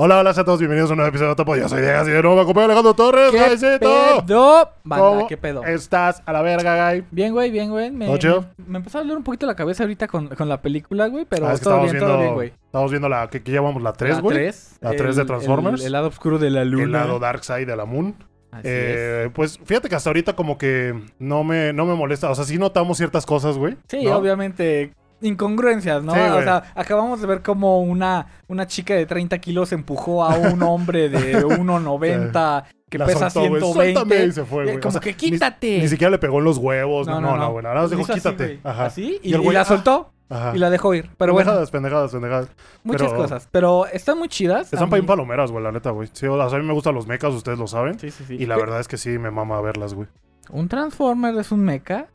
Hola, hola a todos, bienvenidos a un nuevo episodio de Topo. Yo soy Diego, y de nuevo me acompaña Alejandro Torres, ¿Qué Gaisito. pedo? Banda, ¿Cómo ¿qué pedo? estás a la verga, Guy? Bien, güey, bien, güey. Me, ¿Todo chido? me, me empezó a doler un poquito la cabeza ahorita con, con la película, güey, pero Ah, es que todo estamos bien, viendo, todo bien, güey. estamos viendo la que, que llevamos la 3, La güey. 3. La 3 de Transformers. El, el lado oscuro de la luna. El lado Dark Side de la Moon. Así Eh, pues fíjate que hasta ahorita como que no me, no me molesta. O sea, sí notamos ciertas cosas, güey. es. Sí, ¿no? obviamente. Incongruencias, ¿no? Sí, o güey. sea, acabamos de ver como una, una chica de 30 kilos empujó a un hombre de 1,90 que La pesa soltó, güey. 120. Suéltame, y se fue, güey. O como sea, que ni- quítate. Ni, siquiera le pegó en los huevos. No, No, no, no, no, no. güey. Nada más dijo, así, quítate. güey. Ajá. Así, y, Y el y güey, la ah, soltó Ajá. y la dejó ir. Pero bueno, pendejadas, pendejadas, pendejadas. muchas pero- cosas. Pero están muy chidas. Están para mí- palomeras, güey, la neta, güey. Sí, o sea, a mí me gustan los mechas, ustedes lo saben. Sí, sí, sí. Y la verdad es que sí, me mama verlas, güey. Un Transformer es un mecha.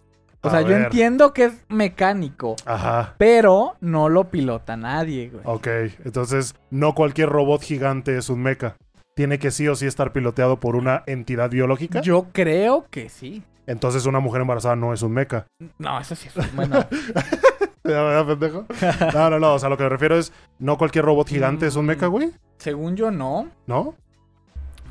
O A sea, yo ver. entiendo que es mecánico, Ajá. pero no lo pilota nadie, güey. Ok, entonces no cualquier robot gigante es un mecha. Tiene que sí o sí estar piloteado por una entidad biológica. Yo creo que sí. Entonces una mujer embarazada no es un mecha. No, eso sí es bueno. ¿Ya verdad, pendejo? No, no, no. O sea, lo que me refiero es no cualquier robot gigante es un mecha, güey. Según yo, no. ¿No?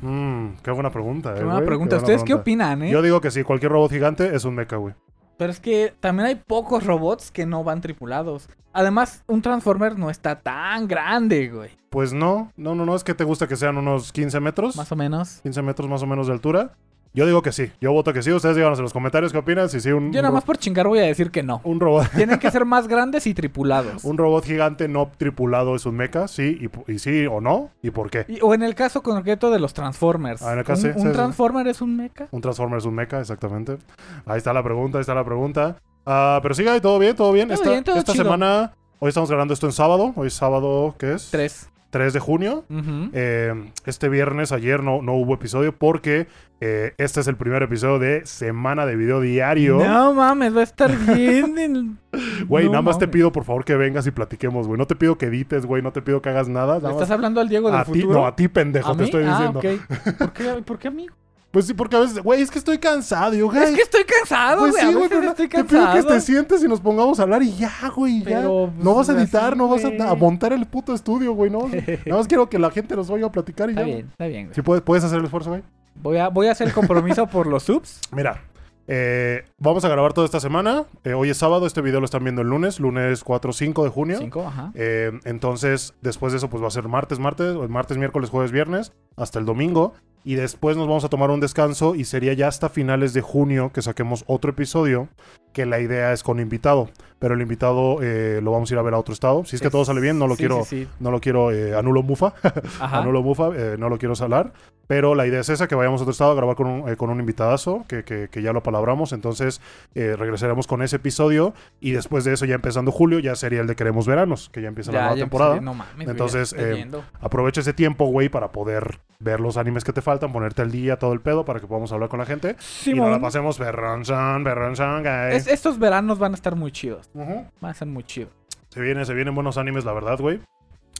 Mmm, qué buena pregunta, eh, Qué buena güey, pregunta. buena ¿Ustedes qué opinan, eh? Yo digo que sí, cualquier robot gigante es un mecha, güey. Pero es que también hay pocos robots que no van tripulados. Además, un Transformer no está tan grande, güey. Pues no, no, no, no. Es que te gusta que sean unos 15 metros. Más o menos. 15 metros más o menos de altura. Yo digo que sí. Yo voto que sí. Ustedes díganos en los comentarios qué opinan. Si sí, un, Yo nada un más por chingar voy a decir que no. un robot. Tienen que ser más grandes y tripulados. Un robot gigante no tripulado es un mecha, sí, y, sí o no, y por qué. Y- o en el caso concreto de los Transformers. Ah, en el caso, ¿Un, sí, un sí, sí. Transformer es un mecha? Un Transformer es un mecha, exactamente. Ahí está la pregunta, ahí está la pregunta. Ah, pero sigue, todo bien, todo bien. Todo esta bien, todo esta semana, hoy estamos grabando esto en sábado. Hoy es sábado, ¿qué es? Tres. 3 de junio. Eh, este viernes, ayer, no, no hubo episodio porque eh, este es el primer episodio de semana de video diario. No mames, va a estar bien. en- Güey, No nada más te pido por favor que vengas y platiquemos, güey. No te pido que edites, güey. No te pido que hagas nada. ¿Le nada estás hablando al Diego del a ti, futuro? no, a ti, pendejo, ¿A te mí? estoy Ah, diciendo. ok. ¿Por qué, ¿Por qué, amigo? Pues sí, porque a veces, güey, es que estoy cansado, yo, güey. Es que estoy cansado, Pues güey. sí, güey, pero estoy te pido que cansado. te sientes y nos pongamos a hablar y ya, güey, ya. Pero, no vas a pues, editar, no vas a, montar el puto estudio, güey, no. Nada más quiero que la gente nos oiga a platicar y Está ya. bien, está bien, güey. Si puedes, puedes hacer el esfuerzo, güey. Voy a, voy a hacer el compromiso por los subs. Mira, eh, vamos a grabar toda esta semana. Eh, hoy es sábado, este video lo están viendo el lunes, lunes 4 5 de junio. Cinco, ajá. Eh, entonces, después de eso, pues va a ser martes, martes, o martes, miércoles, jueves, viernes, hasta el domingo. Y después nos vamos a tomar un descanso y sería ya hasta finales de junio que saquemos otro episodio, que la idea es con invitado. Pero el invitado eh, lo vamos a ir a ver a otro estado. Si es que todo sale bien, no lo Sí, quiero, sí, sí. no lo quiero eh, anulo mufa, Ajá. anulo mufa, eh, no lo quiero salar. Pero la idea es esa, que vayamos a otro estado a grabar con un, con un invitadazo, que, que- que ya lo palabramos. Entonces regresaremos con ese episodio y después de eso, ya empezando julio, ya sería el de Queremos Veranos, que ya empieza la nueva temporada. No mames. Entonces, eh. Aprovecha ese tiempo, güey, para poder ver los animes que te faltan, ponerte al día, todo el pedo, para que podamos hablar con la gente. Y nos la pasemos berronzón, berronzón, es- estos veranos van a estar muy chidos. Ujú. Van a ser muy chidos. Se vienen, se vienen buenos animes, la verdad, güey.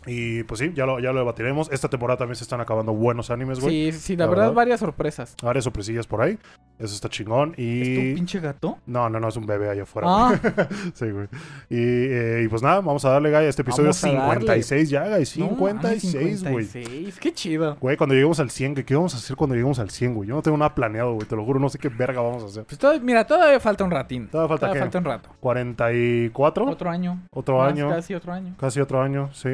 Y pues sí, ya lo, ya lo debatiremos. Esta temporada también se están acabando buenos animes, güey. Sí, sí, la, la verdad, verdad. varias sorpresas. Varias sorpresillas por ahí. Eso está chingón. ¿Es tu Y. pinche gato? No, no, no, es un bebé allá afuera. Ah, güey. sí, güey. Y, eh, y pues nada, vamos a darle, Guy, a este episodio Vamos a darle. 56 ya, Guy. no mames, 56, güey. 56. Qué chido. Güey, cuando lleguemos al 100, ¿qué, ¿qué vamos a hacer cuando lleguemos al 100, güey? Yo no tengo nada planeado, güey. Te lo juro, no sé qué verga vamos a hacer. Pues todo- mira, todavía falta un ratín. Todavía falta Todavía qué? falta un rato. 44, Otro año. otro Más, año, Casi otro año. casi otro año, sí.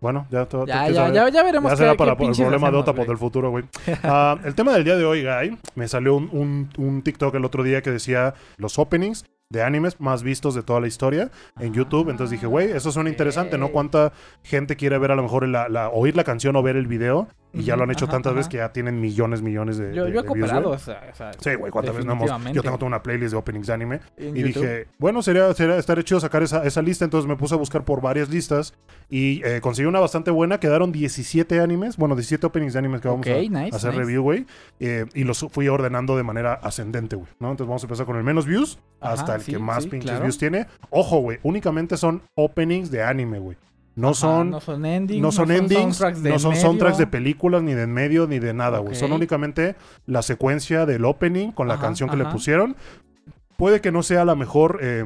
Bueno, ya todo. Ya, ya, ya, ya veremos Ya será qué para el problema de Otapod del futuro, güey. Ah, el tema del día de hoy, Guy, me salió un, un, un TikTok el otro día que decía los openings de animes más vistos de toda la historia en YouTube. Entonces dije, güey, eso suena interesante, ¿no? ¿Cuánta gente quiere ver a lo mejor la, la- oír la canción o ver el video? Y ya lo han hecho ajá, tantas ajá. veces que ya tienen millones, millones de. Yo, de- yo he de views, güey. o sea, o sea, Sí, güey, ¿cuántas veces no hemos? Yo tengo toda una playlist de openings de anime. Y YouTube. dije, bueno, sería, sería estaría chido sacar esa, esa lista. Entonces me puse a buscar por varias listas y eh, conseguí una bastante buena. Quedaron 17 animes, bueno, 17 openings de animes que vamos a, nice, a hacer nice. review, güey. Eh, y los fui ordenando de manera ascendente, güey. ¿no? Entonces vamos a empezar con el menos views Ajá, hasta el sí, que más sí, pinches claro. views tiene. Ojo, güey, únicamente son openings de anime, güey. No Ajá, son, no son endings. no son endings, soundtracks de no son medio. soundtracks de películas, ni de en medio, ni de nada, güey. Son únicamente la secuencia del opening con la Ajá, canción que le pusieron. Puede que no sea la mejor, eh,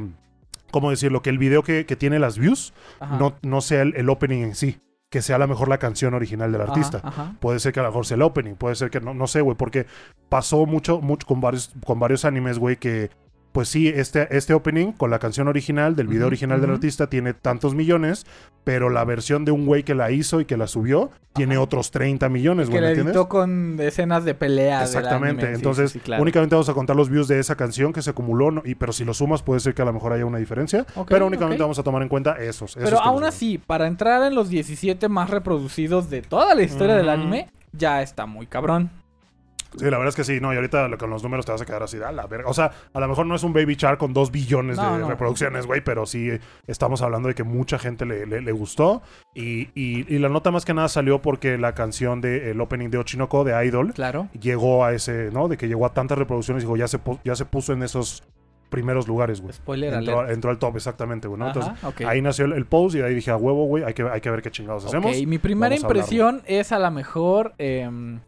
¿cómo decirlo? Que el video que, que tiene las views no, no sea el, el opening en sí. que sea a lo mejor la canción original del artista. Puede ser que a lo mejor sea el opening, puede ser que no, no sé, güey, porque pasó mucho, mucho con varios, con varios animes, güey, que pues sí, este, este opening con la canción original, del video original del artista, tiene tantos millones, pero la versión de un güey que la hizo y que la subió tiene otros 30 millones, Que güey, editó con escenas de pelea. Exactamente, anime. Entonces sí, sí, claro. únicamente vamos a contar los views de esa canción que se acumuló, ¿no? y, pero si lo sumas puede ser que a lo mejor haya una diferencia, pero únicamente vamos a tomar en cuenta esos. esos Pero que aún así, para entrar en los 17 más reproducidos de toda la historia del anime, ya está muy cabrón. Sí, la verdad es que sí, no, y ahorita lo- con los números te vas a quedar así, a la verga. O sea, a lo mejor no es un Baby Shark con dos billones No, de no. reproducciones, güey, pero sí eh, estamos hablando de que mucha gente le, le- le gustó. Y, y- y la nota más que nada salió porque la canción del opening de Ochinoko, de Idol, Claro. llegó a ese, ¿no? De que llegó a tantas reproducciones y digo, ya se, ya se puso en esos primeros lugares, güey. Spoiler Entró, alert. entró al top, exactamente, güey, ¿no? Ajá, Entonces, ok. ahí nació el, el post y de ahí dije, a huevo, güey, hay que, hay que ver qué chingados hacemos. Ok, mi primera Vamos a hablarlo. impresión es a lo mejor em,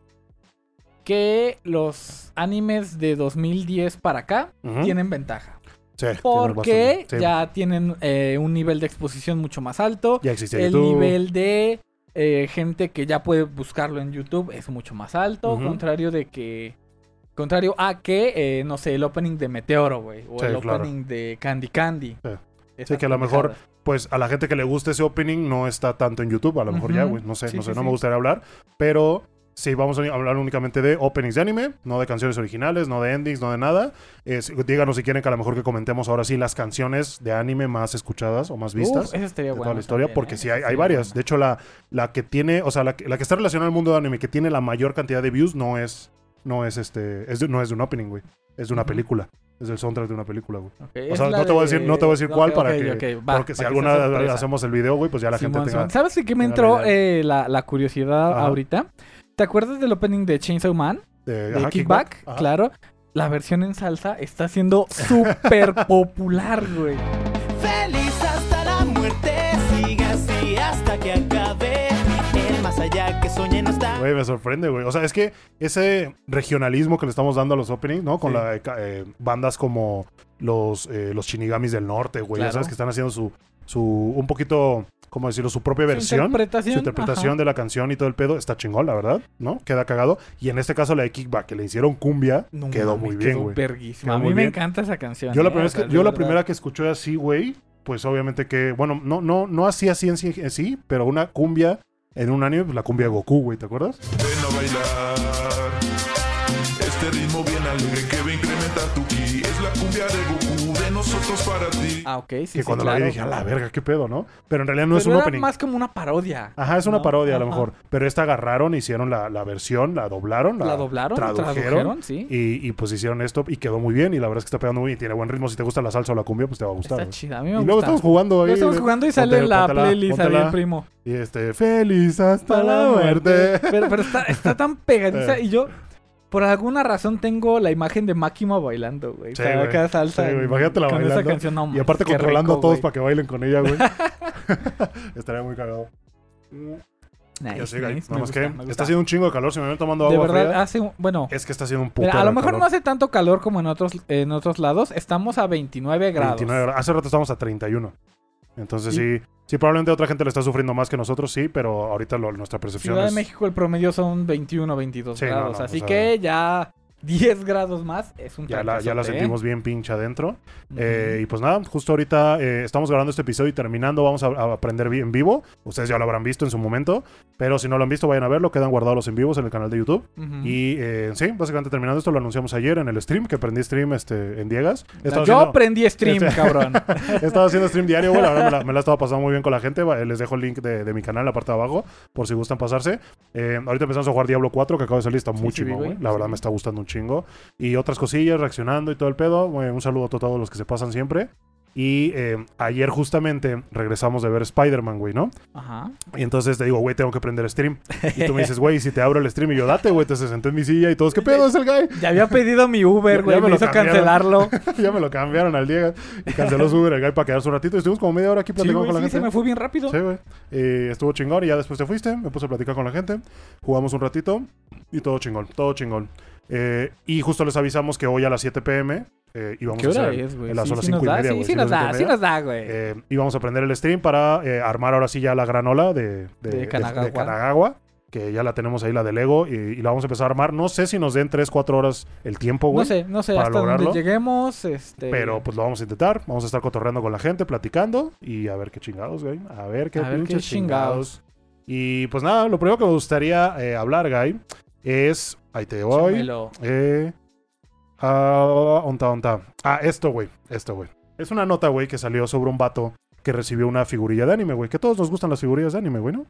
que los animes de 2010 para acá tienen ventaja. Sí, Porque. Sí, ya tienen eh, un nivel de exposición mucho más alto. ya existía El YouTube. nivel de eh, gente que ya puede buscarlo en YouTube es mucho más alto. Contrario de que. Contrario a que, eh, no sé, el opening de Meteoro, güey. O Sí, el claro. opening de Candy Candy. Sí. Que a lo mejor pues a la gente que le gusta ese opening no está tanto en YouTube, a lo mejor ya, güey, no sé, Sí, no sé, sí, no sí. me gustaría hablar, pero sí, vamos a hablar únicamente de openings de anime, no de canciones originales, no de endings, no de nada. Es- díganos si quieren que a lo mejor que comentemos ahora sí las canciones de anime más escuchadas o más vistas. Uf, de toda la historia, también, porque ¿eh? sí hay, hay varias. De hecho, la, la que tiene, o sea, la, la que está relacionada al mundo de anime, que tiene la mayor cantidad de views, no es, no es este, es de- no es de un opening, güey. Es de una película. Es del soundtrack de una película, güey. O sea, no te voy a decir, de- no te voy a decir cuál para que, va, porque si alguna hacemos el video, güey, pues ya la Simón, gente tenga. ¿Sabes qué me entró eh, la, la curiosidad Ajá. ahorita? ¿Te acuerdas del opening de Chainsaw Man? de, De ajá, Kickback, Ajá. claro. La versión en salsa está siendo súper popular, güey. Feliz hasta la muerte, sigue así hasta que acabe. El más allá que soñé no está. Güey, me sorprende, güey. O sea, es que ese regionalismo que le estamos dando a los openings, ¿no? Con Sí. la, eh, bandas como los, eh, los Shinigamis del Norte, güey. Ya Claro. sabes que están haciendo su, su, un poquito, ¿cómo decirlo? Su propia Su versión. interpretación. Su interpretación ajá. de la canción y todo el pedo está chingón, la verdad, ¿no? Queda cagado. Y en este caso la de Kickback, que le hicieron cumbia, No quedó muy bien, güey. A mí me bien. encanta esa canción. Yo la eh, primera, o sea, vez que, yo la verdad. primera que escuché así, güey, pues obviamente que, bueno, no, no, no así así en sí, en sí, pero una cumbia en un anime, pues la cumbia de Goku, güey, ¿te acuerdas? Ven a bailar Ah, ok, sí, que sí, cuando la vi dije, a la verga, qué pedo, ¿no? Pero en realidad no es un era opening. más como una parodia. Ajá, es una ¿no? parodia a lo mejor. Pero esta agarraron, hicieron la, la versión, la doblaron, la, La doblaron, tradujeron. tradujeron, sí. Y, y pues hicieron esto y quedó muy bien. Y la verdad es que está pegando muy bien. y Tiene buen ritmo. Si te gusta la salsa o la cumbia, pues te va a gustar. Está chida, a mí me Y luego estamos jugando ahí. Luego estamos jugando y sale la playlist ahí el primo. Y este, feliz hasta la muerte. Pero, pero está, está tan pegadiza Eh. y yo, por alguna razón, tengo la imagen de Máquima bailando, güey. Sí, güey. acá salsa. Sí, güey, imagínatela con esa canción, no Y aparte controlando a todos güey. para que bailen con ella, güey. Estaría muy cagado. Nice, ya sé, nice, Nada más gusta, que gusta. está haciendo un chingo de calor. Si me ven tomando De agua verdad, fría, hace un- Bueno, es que está haciendo un puto mira, a lo mejor no hace tanto calor como en otros, en otros lados. Estamos a 29 grados. 29 grados. Hace rato estábamos a 31. Entonces Sí. sí, sí, probablemente otra gente le está sufriendo más que nosotros, sí, pero ahorita lo- nuestra percepción Ciudad es... de México el promedio son 21, 22 Sí, no, grados. no, así o sea- que ya 10 grados más es un Ya la, ya la sentimos bien pinche adentro. Eh, y pues nada, justo ahorita eh, estamos grabando este episodio y terminando vamos a, a aprender vi- en vivo. Ustedes ya lo habrán visto en su momento, pero si no lo han visto, vayan a verlo. Quedan guardados los en vivos en el canal de YouTube. Y eh, sí, básicamente terminando esto, lo anunciamos ayer en el stream, que prendí stream este, en Diegas. Yo haciendo- prendí stream, Este- cabrón. He estado haciendo stream diario, güey. La verdad me la, me la he estado pasando muy bien con la gente. Les dejo el link de, de mi canal en la parte de abajo, por si gustan pasarse. Ahorita empezamos a jugar Diablo 4, que acaba de salir, está Sí, muy sí, chimo, güey. güey. La verdad Sí. me está gustando un chingo. Y otras cosillas, reaccionando y todo el pedo. Güey, un saludo a todos los que se pasan siempre. Y eh, ayer justamente regresamos de ver Spider-Man, güey, ¿no? Ajá. Y entonces te digo, güey, tengo que prender stream. Y tú me dices, güey, si te abro el stream y yo, date, güey, te se senté en mi silla y todos, ¿qué pedo es el guy? Ya había pedido mi Uber, güey. ya me Me lo hizo cambiaron. cancelarlo. ya me lo cambiaron al Diego y canceló su Uber el guy para quedarse un ratito. Y estuvimos como media hora aquí Sí, platicando güey, con la sí, gente. se me fue bien rápido. Sí, güey. Eh, estuvo chingón y ya después te fuiste. Me puse a platicar con la gente. Jugamos un ratito y todo chingón, todo chingón. Eh, y justo les avisamos que hoy a las 7 pm eh, y vamos ¿Qué a hora hacer es, güey? en las Sí, horas sí nos 5 y da, media, sí, güey. sí nos cinco y da, sí nos da, güey. Eh, y vamos a prender el stream para eh, armar ahora sí ya la granola de, de, De de- Kanagawa. de Kanagawa, que ya la tenemos ahí, la de Lego, y, y la vamos a empezar a armar. No sé si nos den 3, 4 horas el tiempo, güey. No sé, no sé, para hasta lograrlo. donde lleguemos, este... Pero pues lo vamos a intentar. Vamos a estar cotorreando con la gente, platicando y a ver qué chingados, güey. A ver qué A ver qué pinches chingados. Y pues nada, lo primero que me gustaría eh, hablar, guy, es. Ahí te voy. Eh. Ah, onta, onta. Ah, esto, güey. Esto, güey. Es una nota, güey, que salió sobre un vato que recibió una figurilla de anime, güey. Que todos nos gustan las figurillas de anime, güey, ¿no?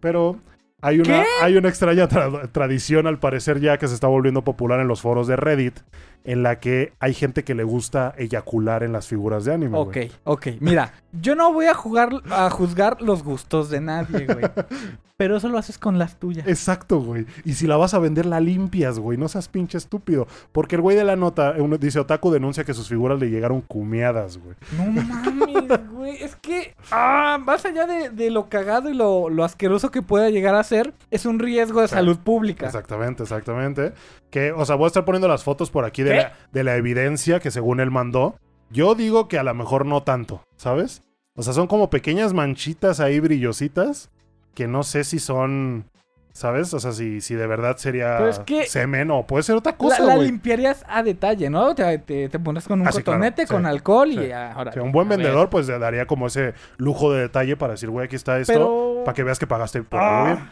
Pero hay una, ¿Qué? hay una extraña tra- tradición, al parecer, ya que se está volviendo popular en los foros de Reddit, en la que hay gente que le gusta eyacular en las figuras de anime, Ok, güey. ok. Mira, yo no voy a jugar a juzgar los gustos de nadie, güey. Pero eso lo haces con las tuyas. Exacto, güey. Y si la vas a vender, la limpias, güey. No seas pinche estúpido. Porque el güey de la nota, uno dice, Otaku denuncia que sus figuras le llegaron cumeadas, güey. No mames, güey. Es que, ah, más allá de, de lo cagado y lo, lo asqueroso que pueda llegar a ser, es un riesgo de salud pública. Exactamente, exactamente. Que, o sea, voy a estar poniendo las fotos por aquí de la, de la evidencia que según él mandó. Yo digo que a lo mejor no tanto, ¿sabes? O sea, son como pequeñas manchitas ahí brillositas que no sé si son, ¿sabes? O sea, si, si de verdad sería Pero es que- semen o puede ser otra La, cosa, la güey. limpiarías a detalle, ¿no? Te, te, te pones con un Ah, sí, claro, cotonete, sí, con alcohol y ahora. Un buen vendedor, pues le daría como ese lujo de detalle para decir, güey, aquí está esto, Pero. para que veas que pagaste por Ah. algo bien.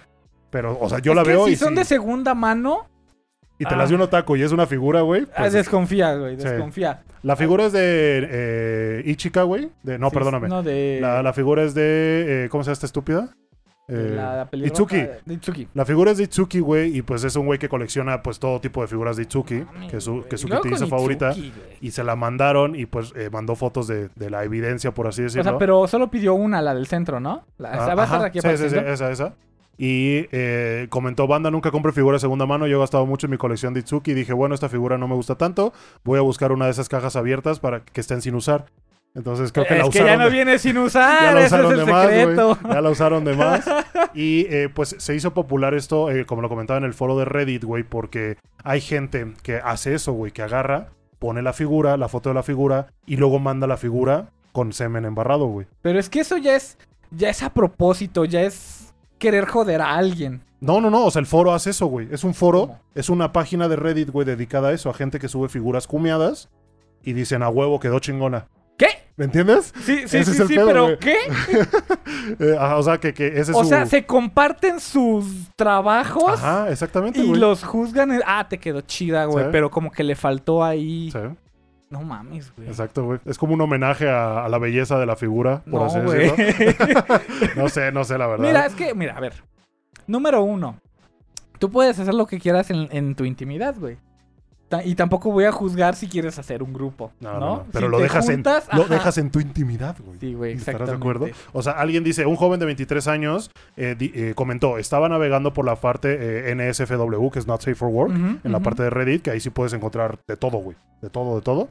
Pero, o sea, yo Es la que veo si y, son de segunda mano, y te Ah. las dio un otaku y es una figura, güey. ah, pues, desconfía, güey, sí. desconfía. la figura es de eh, Ichika, güey. De, no, Sí, perdóname. No, de. La, la figura es de. eh, ¿Cómo se llama esta estúpida? Eh, la pelirroja Itsuki. de Itsuki. La figura es de Itsuki, güey, y pues es un güey que colecciona pues todo tipo de figuras de Itsuki, Mami, que es su, que es su kitty con favorita, y se la mandaron y pues eh, mandó fotos de, de la evidencia, por así O decirlo. sea, pero solo pidió una, la del centro, ¿no? La, Ah, esa ajá, sí, sí, sí, esa, esa. Y eh, comentó, banda, nunca compre figuras de segunda mano, yo he gastado mucho en mi colección de Itsuki y dije, bueno, esta figura no me gusta tanto, voy a buscar una de esas cajas abiertas para que estén sin usar. Entonces creo que es la que usaron ya no de- viene sin ya usar, ese es el de más, secreto. Ya la usaron de más. Y eh, pues se hizo popular esto, eh, como lo comentaba en el foro de Reddit, güey, porque hay gente que hace eso, güey, que agarra, pone la figura, la foto de la figura, y luego manda la figura con semen embarrado, güey. Pero es que eso ya es, ya es a propósito, ya es querer joder a alguien. No, no, no, o sea, el foro hace eso, güey. Es un foro, ¿Cómo? es una página de Reddit, güey, dedicada a eso, a gente que sube figuras cumeadas y dicen, a huevo, quedó chingona. ¿Qué? ¿Me entiendes? Sí, sí, Ese sí, sí, pedo, pero. ¿qué? Eh, ajá, o sea, que, que ese es O su... sea, se comparten sus trabajos Ajá, exactamente, y los juzgan. en- Ah, te quedó chida, güey, Sí. pero como que le faltó ahí. Sí. No mames, güey. Exacto, güey. Es como un homenaje a, a la belleza de la figura, por No, así güey. decirlo. No sé, no sé, la verdad. Mira, es que, mira, a ver. Número uno. Tú puedes hacer lo que quieras en, en tu intimidad, güey. Y tampoco voy a juzgar si quieres hacer un grupo. No, No, no, no. Pero Si lo dejas, juntas, en, lo dejas en tu intimidad, güey. Sí, güey, ¿Estarás de acuerdo? O sea, alguien dice, un joven de 23 años eh, di- eh, comentó, estaba navegando por la parte eh, NSFW, que es Not Safe for Work, en la parte de Reddit, que ahí sí puedes encontrar de todo, güey. De todo, de todo.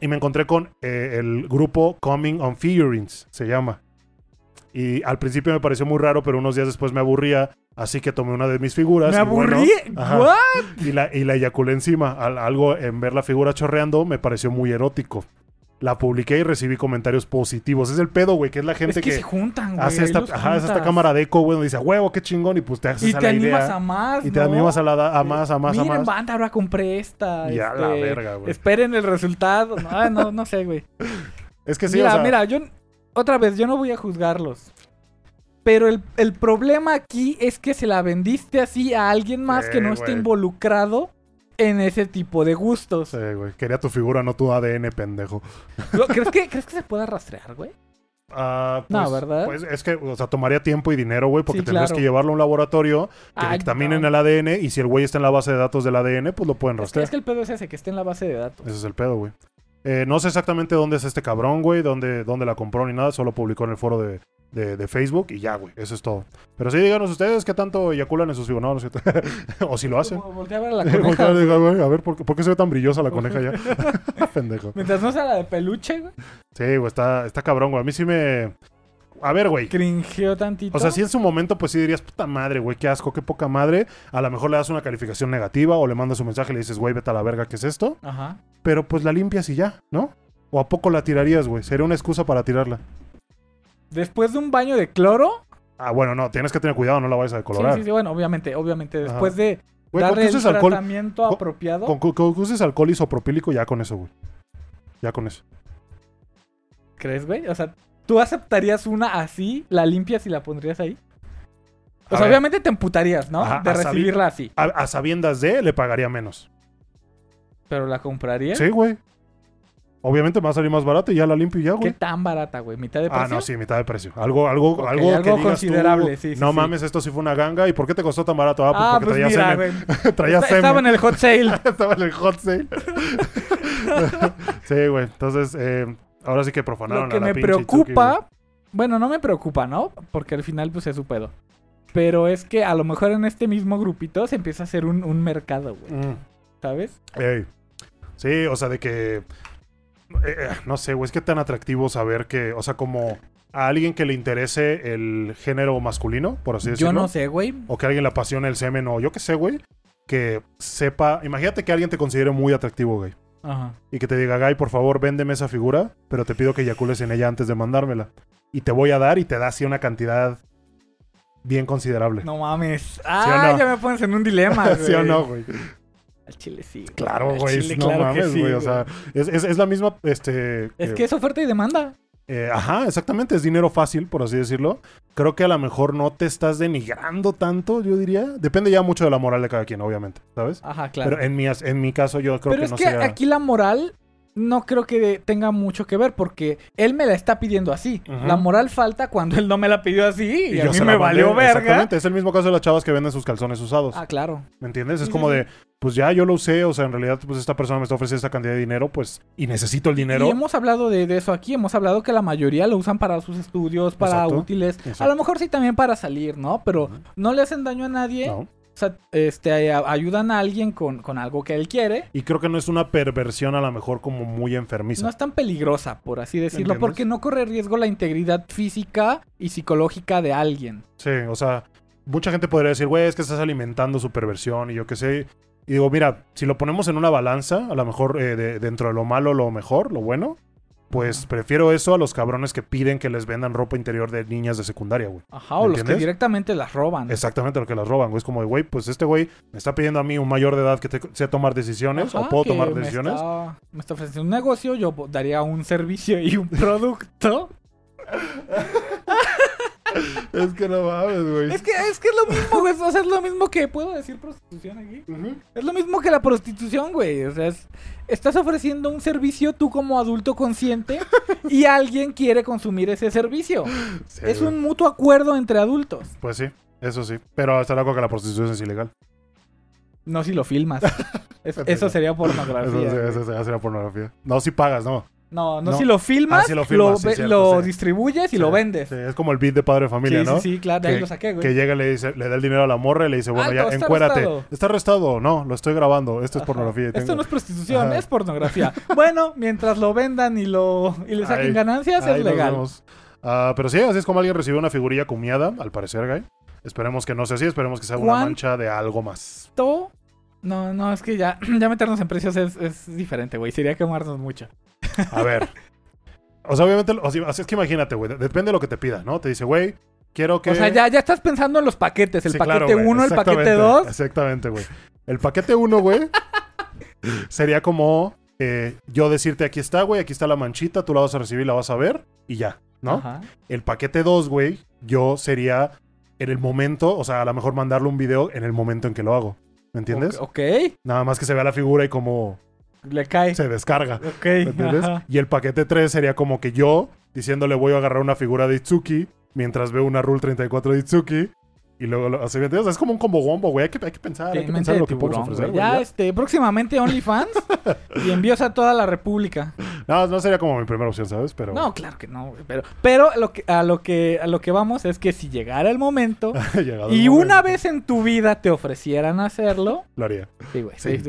Y me encontré con el grupo Coming on Figurines, se llama. Y al principio me pareció muy raro, pero unos días después me aburría, así que tomé una de mis figuras. Me y bueno, aburrí. ¿What? y la, y la eyaculé encima. Al- algo en ver la figura chorreando me pareció muy erótico. La publiqué y recibí comentarios positivos. Es el pedo, güey, que es la gente Es que, que, se juntan, güey. hace esta, ajá, cámara de eco, güey, donde dice, huevo, qué chingón, y pues te haces Y a te la animas idea. a más, y te ¿no? animas a, la, a más, a más, a Miren, más. banda, ahora compré esta. Y a la verga, güey. Esperen el resultado. No, ah, no, no sé, güey. Es que sí, mira, o sea, mira, yo... Otra vez, yo no voy a juzgarlos. Pero el, el problema aquí es que se la vendiste así a alguien más que no esté involucrado en ese tipo de gustos. sí, güey, quería tu figura, no tu ADN, pendejo. ¿Crees, que, ¿Crees que se pueda rastrear, güey? No, pues- ¿verdad? Pues es que, o sea, tomaría tiempo y dinero, güey, porque Sí, tendrías claro. que llevarlo a un laboratorio que Ay, dictaminen no. el ADN y si el güey está en la base de datos del ADN, pues lo pueden rastrear. es que el pedo es ese, que esté en la base de datos. Ese es el pedo, güey. Eh, no sé exactamente dónde es este cabrón, güey, dónde, dónde la compró ni nada, solo publicó en el foro de, de- de Facebook y ya, güey, eso es todo. Pero sí, díganos ustedes qué tanto eyaculan en sus no, o si lo hacen. Voltea a ver a la coneja. a ver, ¿por, qué- por qué se ve tan brillosa la coneja ya? Pendejo. Mientras no sea la de peluche, güey. Sí, güey, está, está cabrón, güey. A mí sí me... a ver, güey. Cringeó tantito. O sea, si en su momento, pues sí dirías, puta madre, güey, qué asco, qué poca madre. A lo mejor le das una calificación negativa o le mandas un mensaje y le dices, güey, vete a la verga, ¿qué es esto? Ajá. Pero pues la limpias y ya, ¿no? ¿O a poco la tirarías, güey? Sería una excusa para tirarla. Después de un baño de cloro. Ah, bueno, no, tienes que tener cuidado, no la vayas a Sí, decolorar. sí, sí, bueno, obviamente, obviamente. Ajá. Después de Güey, con darle el alcohol, tratamiento con- apropiado. con, con- con que uses alcohol isopropílico, ya con eso, güey. Ya con eso. ¿Crees, güey? O sea, ¿tú aceptarías una así, la limpias y la pondrías ahí? O A ver. obviamente te emputarías, ¿no? Ajá, de recibirla así. A, a sabiendas de, le pagaría menos. Pero la comprarías. Sí, güey. Obviamente me va a salir más barato y ya la limpio y ya, ¿Qué güey. tan barata, güey? ¿Mitad de precio? Ah, no, sí, mitad de precio. Algo, algo, Ok, algo, algo que digas considerable, tú, sí, sí, No sí. mames, esto sí fue una ganga. ¿Y por qué te costó tan barato? Ah, pues Ah, porque pues traía mira, semen. güey. traía Está- semen. Estaba en el hot sale. Estaba en el hot sale. sí, güey. Entonces, eh, ahora sí que profanaron Lo que a la me pinche Itsuki, preocupa, bueno, no me preocupa, ¿no? Porque al final pues es su pedo. Pero es que a lo mejor en este mismo grupito se empieza a hacer un, un mercado, güey. Mm. ¿Sabes? Ey. Sí, o sea, de que. eh, eh, no sé, güey, es que tan atractivo saber que. O sea, como a alguien que le interese el género masculino, por así decirlo. Yo no sé, güey. O que a alguien le apasione el semen, o yo qué sé, güey. Que sepa. Imagínate que alguien te considere muy atractivo, güey. Ajá. Y que te diga, Guy, por favor, véndeme esa figura, pero te pido que eyacules en ella antes de mandármela. Y te voy a dar y te da así una cantidad bien considerable. No mames. Ah, no? ya me pones en un dilema, güey. ¿Sí o no, güey? Al chile sí. güey. Claro, güey. chile, No claro mames, sí, güey. O sea, es, es- es la misma, este... Es eh, que es oferta y demanda. Eh, ajá, exactamente. Es dinero fácil, por así decirlo. Creo que a lo mejor no te estás denigrando tanto, yo diría. Depende ya mucho de la moral de cada quien, obviamente, ¿sabes? Ajá, claro. Pero en mi, en mi caso yo creo Pero que es no que sería... aquí la moral no creo que tenga mucho que ver porque él me la está pidiendo así. La moral falta cuando él no me la pidió así y, a mí me valió verga. Exactamente, es el mismo caso de las chavas que venden sus calzones usados. Ah, claro. ¿Me entiendes? Es como de, pues ya yo lo usé, o sea, en realidad, pues esta persona me está ofreciendo esta cantidad de dinero, pues, y necesito el dinero. Y hemos hablado de, de eso aquí, hemos hablado que la mayoría lo usan para sus estudios, para Exacto, útiles, a lo mejor sí también para salir, ¿no? Pero no le hacen daño a nadie, No. Sea, este, ayudan a alguien con, con algo que él quiere. Y creo que no es una perversión a lo mejor como muy enfermiza. No es tan peligrosa, por así decirlo, entiendes? porque no corre riesgo la integridad física y psicológica de alguien. Sí, o sea, mucha gente podría decir, güey, es que estás alimentando su perversión y yo qué sé. Y digo, mira, si lo ponemos en una balanza, a lo mejor eh, de- dentro de lo malo, lo mejor, lo bueno, pues prefiero eso a los cabrones que piden que les vendan ropa interior de niñas de secundaria, güey. Ajá, o los que directamente las roban. Exactamente lo que las roban, güey. Es como güey, pues este güey me está pidiendo a mí un mayor de edad que te- sé tomar decisiones Ajá, o puedo tomar me decisiones. está- me está ofreciendo un negocio, yo daría un servicio y un producto. Es que no mames, güey. es que es que es lo mismo, güey. O sea, es lo mismo que puedo decir prostitución aquí. Es lo mismo que la prostitución, güey. O sea, es- estás ofreciendo un servicio tú como adulto consciente y alguien quiere consumir ese servicio. Sí, es güey. un mutuo acuerdo entre adultos. Pues sí, eso sí. Pero hasta luego que la prostitución es ilegal. No si lo filmas. Es- eso sería pornografía. Eso, sería pornografía. No, si pagas, no. No, no, No. si lo filmas, Ah, si lo filmas, sí, ve- cierto, lo sí. distribuyes y Sí, lo vendes. es como el beat de padre de familia, sí, ¿no? sí, sí, claro, de ahí Que- lo saqué, güey. Que llega y le dice, le da el dinero a la morra y le dice, bueno, ya, está encuérate. arrestado. ¿Está arrestado? No, lo estoy grabando. Esto es pornografía. Esto tengo- no es prostitución, Ajá. es pornografía. bueno, mientras lo vendan y lo y le saquen Ahí- ganancias, ahí es legal. Ah, pero sí, así es como alguien recibió una figurilla cumiada, al parecer, Guy. Esperemos que no sea así, esperemos que sea una ¿Cuán- mancha de algo más. No, no, es que ya, ya meternos en precios es, es diferente, güey. Sería quemarnos mucho. A ver. o sea, obviamente, o sea, es que imagínate, güey, depende de lo que te pida, ¿no? Te dice, güey, quiero que... O sea, ya, ya estás pensando en los paquetes. El Sí, paquete güey, 1, el paquete exactamente, 2. Exactamente, güey. El paquete 1, güey, sería como eh, yo decirte, aquí está, güey, aquí está la manchita, tú la vas a recibir, la vas a ver y ya, ¿no? Ajá. El paquete 2, güey, yo sería en el momento, o sea, a lo mejor mandarle un video en el momento en que lo hago. ¿Me entiendes? Ok, Nada más que se vea la figura y cómo le cae. se descarga. Ok, ¿Me entiendes? ajá. Y el paquete 3 sería como que yo diciéndole voy a agarrar una figura de Itsuki mientras veo una Rule 34 de Itsuki. Y luego lo, ¿me entiendes? Es como un combo wombo, güey. Hay que, hay que pensar, hay que pensar lo que podemos tiburón, ofrecer, güey. Ya, ya. este, próximamente OnlyFans y envíos a toda la República. No, no sería como mi primera opción, ¿sabes? Pero No, claro que no, güey. Pero, pero lo que, a, lo que, a lo que vamos es que si llegara el momento el y una momento, vez en tu vida te ofrecieran hacerlo, Lo haría. Sí, güey. Sí,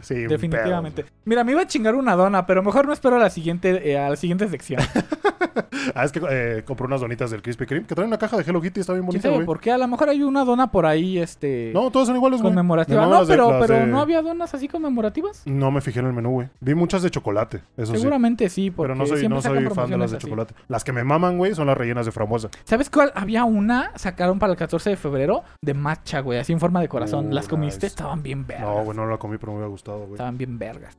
sí, definitivamente. Mira, me iba a chingar una dona, pero mejor no espero a la siguiente, eh, a la siguiente sección. Ah, es que eh, compré unas donitas del Krispy Kreme que traen una caja de Hello Kitty, está bien ¿Quién bonita, güey. por qué? A lo mejor hay una dona por ahí, este... No, todas son iguales, güey. conmemorativa. No, de- pero, pero de- ¿no había donas así conmemorativas? No me fijé en el menú, güey. Vi muchas de chocolate, eso. Seguramente sí, porque Pero no soy, no soy fan de las de así. chocolate. Las que me maman, güey, son las rellenas de frambuesa. ¿Sabes cuál? Había una, sacaron para el 14 de febrero, de matcha, güey, así en forma de corazón. Uh, ¿Las comiste? nice. Estaban bien vergas. No, güey, no la comí, pero me hubiera gustado, güey. Estaban bien vergas.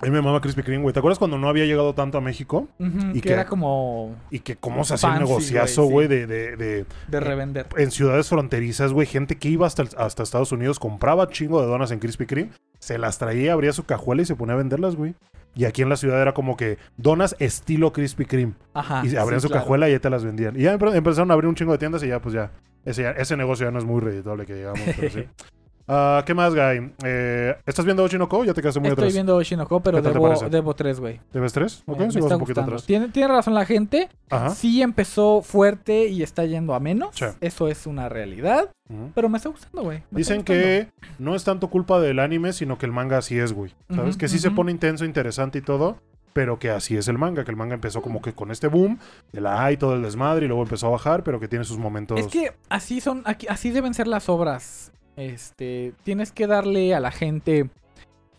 A mí me mama Krispy Kreme, güey. ¿Te acuerdas cuando no había llegado tanto a México? ¿Y que era como Y que cómo se hacía Fancy, negociazo, güey, sí. de, de, de- de revender. En ciudades fronterizas, güey, gente que iba hasta, hasta Estados Unidos, compraba chingo de donas en Krispy Kreme, se las traía, abría su cajuela y se ponía a venderlas, güey. Y aquí en la ciudad era como que donas estilo Krispy Kreme. Ajá. y abrían sí, su claro. cajuela y ya te las vendían. Y ya empe- empezaron a abrir un chingo de tiendas y ya, pues ya. Ese, ya- ese negocio ya no es muy redituable que llegamos, pero sí. Ah, ¿Qué más, Guy? Eh, ¿Estás viendo Oshinoko? Ya te quedaste muy Estoy atrás. viendo Oshinoko, pero ¿Qué tal te debo, tres, güey. ¿Debes tres? Ok, me sí, vas un poquito atrás. Tiene, tiene razón la gente. Ajá. Sí empezó fuerte y está yendo a menos. Sí. Eso es una realidad. Pero me está gustando, güey. Dicen gustando. que no es tanto culpa del anime, sino que el manga así es, güey. ¿Sabes? Que sí se pone intenso, interesante y todo, pero que así es el manga, que el manga empezó como que con este boom de la A y todo el desmadre y luego empezó a bajar, pero que tiene sus momentos. Es que así son, aquí, así deben ser las obras. Este, tienes que darle a la gente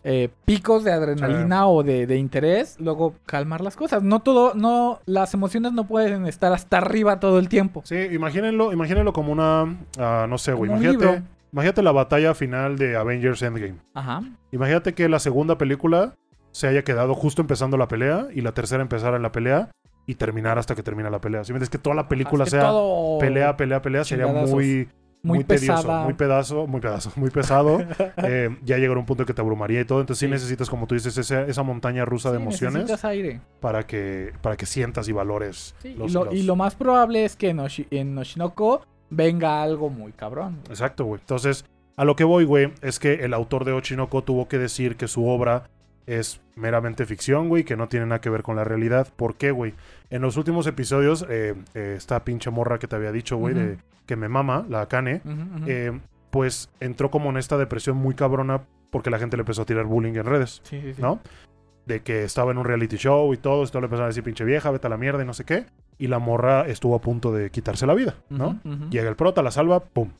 eh, picos de adrenalina o de, de interés, luego calmar las cosas. No todo, no, las emociones no pueden estar hasta arriba todo el tiempo. Sí, imagínenlo, imagínenlo como una, ah, no sé, güey, imagínate, la batalla final de Avengers Endgame. Ajá. Imagínate que la segunda película se haya quedado justo empezando la pelea y la tercera empezara en la pelea y terminar hasta que termina la pelea. Si me dices que toda la película sea todo pelea, pelea, pelea, sería chingadazos. Muy, muy, muy, tedioso, muy pedazo, muy pedazo, muy pesado. Eh, ya llegará un punto que te abrumaría y todo. Entonces sí, Sí. necesitas, como tú dices, esa, esa montaña rusa de emociones aire. para que, para que sientas y valores Sí, los, y, lo, los- y lo más probable es que en, Oshi- en Oshinoko venga algo muy cabrón. güey. Exacto, güey. Entonces, a lo que voy, güey, es que el autor de Ochinoko tuvo que decir que su obra es meramente ficción, güey, que no tiene nada que ver con la realidad. ¿Por qué, güey? En los últimos episodios, eh, eh, esta pinche morra que te había dicho, güey, de que me mama, la Akane, eh, pues entró como en esta depresión muy cabrona porque la gente le empezó a tirar bullying en redes, Sí, sí, sí. ¿no? De que estaba en un reality show y todo, esto le empezaron a decir pinche vieja, vete a la mierda y no sé qué. Y la morra estuvo a punto de quitarse la vida, ¿no? Llega el prota, la salva, ¡pum!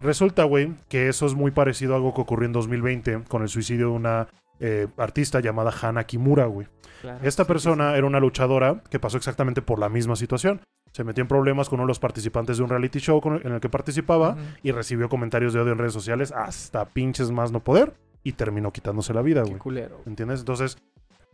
Resulta, güey, que eso es muy parecido a algo que ocurrió en 2020 con el suicidio de una eh, artista llamada Hana Kimura, güey. Claro, Esta sí, sí, persona era una luchadora que pasó exactamente por la misma situación. Se metió en problemas con uno de los participantes de un reality show el- en el que participaba y recibió comentarios de odio en redes sociales hasta pinches más no poder y terminó quitándose la vida, Qué güey. culero. ¿Entiendes? Entonces,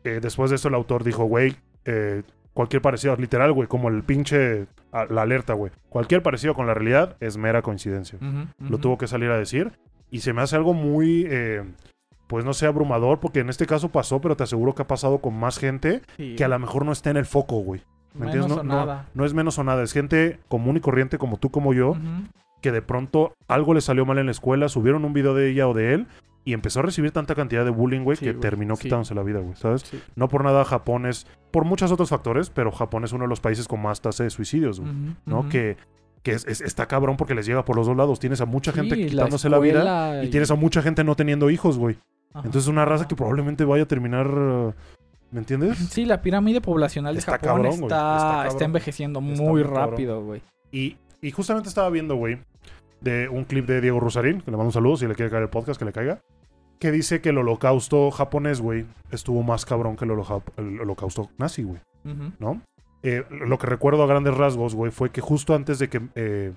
eh, después de esto el autor dijo, güey, eh, cualquier parecido, literal, güey, como el pinche, a- la alerta, güey. Cualquier parecido con la realidad es mera coincidencia. Lo tuvo que salir a decir y se me hace algo muy, eh, pues no sé, abrumador, porque en este caso pasó, pero te aseguro que ha pasado con más gente Sí. que a lo mejor no está en el foco, güey. ¿Me Menos entiendes? No, no- nada. no es menos o nada, es gente común y corriente como tú, como yo, que de pronto algo le salió mal en la escuela, subieron un video de ella o de él y empezó a recibir tanta cantidad de bullying, güey, Sí, que güey, terminó sí. quitándose la vida, güey, ¿sabes? Sí. No por nada Japón es, por muchos otros factores, pero Japón es uno de los países con más tasa de suicidios, güey, ¿no? Que, que es- es- está cabrón porque les llega por los dos lados. Tienes a mucha gente quitándose la, vida escuela y tienes a mucha gente no teniendo hijos, güey. Ajá. Entonces es una raza que probablemente vaya a terminar, ¿me entiendes? Sí, la pirámide poblacional de Está Japón cabrón, está, Está está, cabrón. envejeciendo Está muy rápido, güey. Y, y justamente estaba viendo, güey, de un clip de Diego Rosarín, que le mando un saludo si le quiere caer el podcast, que le caiga, que dice que el holocausto japonés, güey, estuvo más cabrón que el, holoca- el holocausto nazi, güey. ¿no? Eh, lo que recuerdo a grandes rasgos, güey, fue que justo antes de que eh,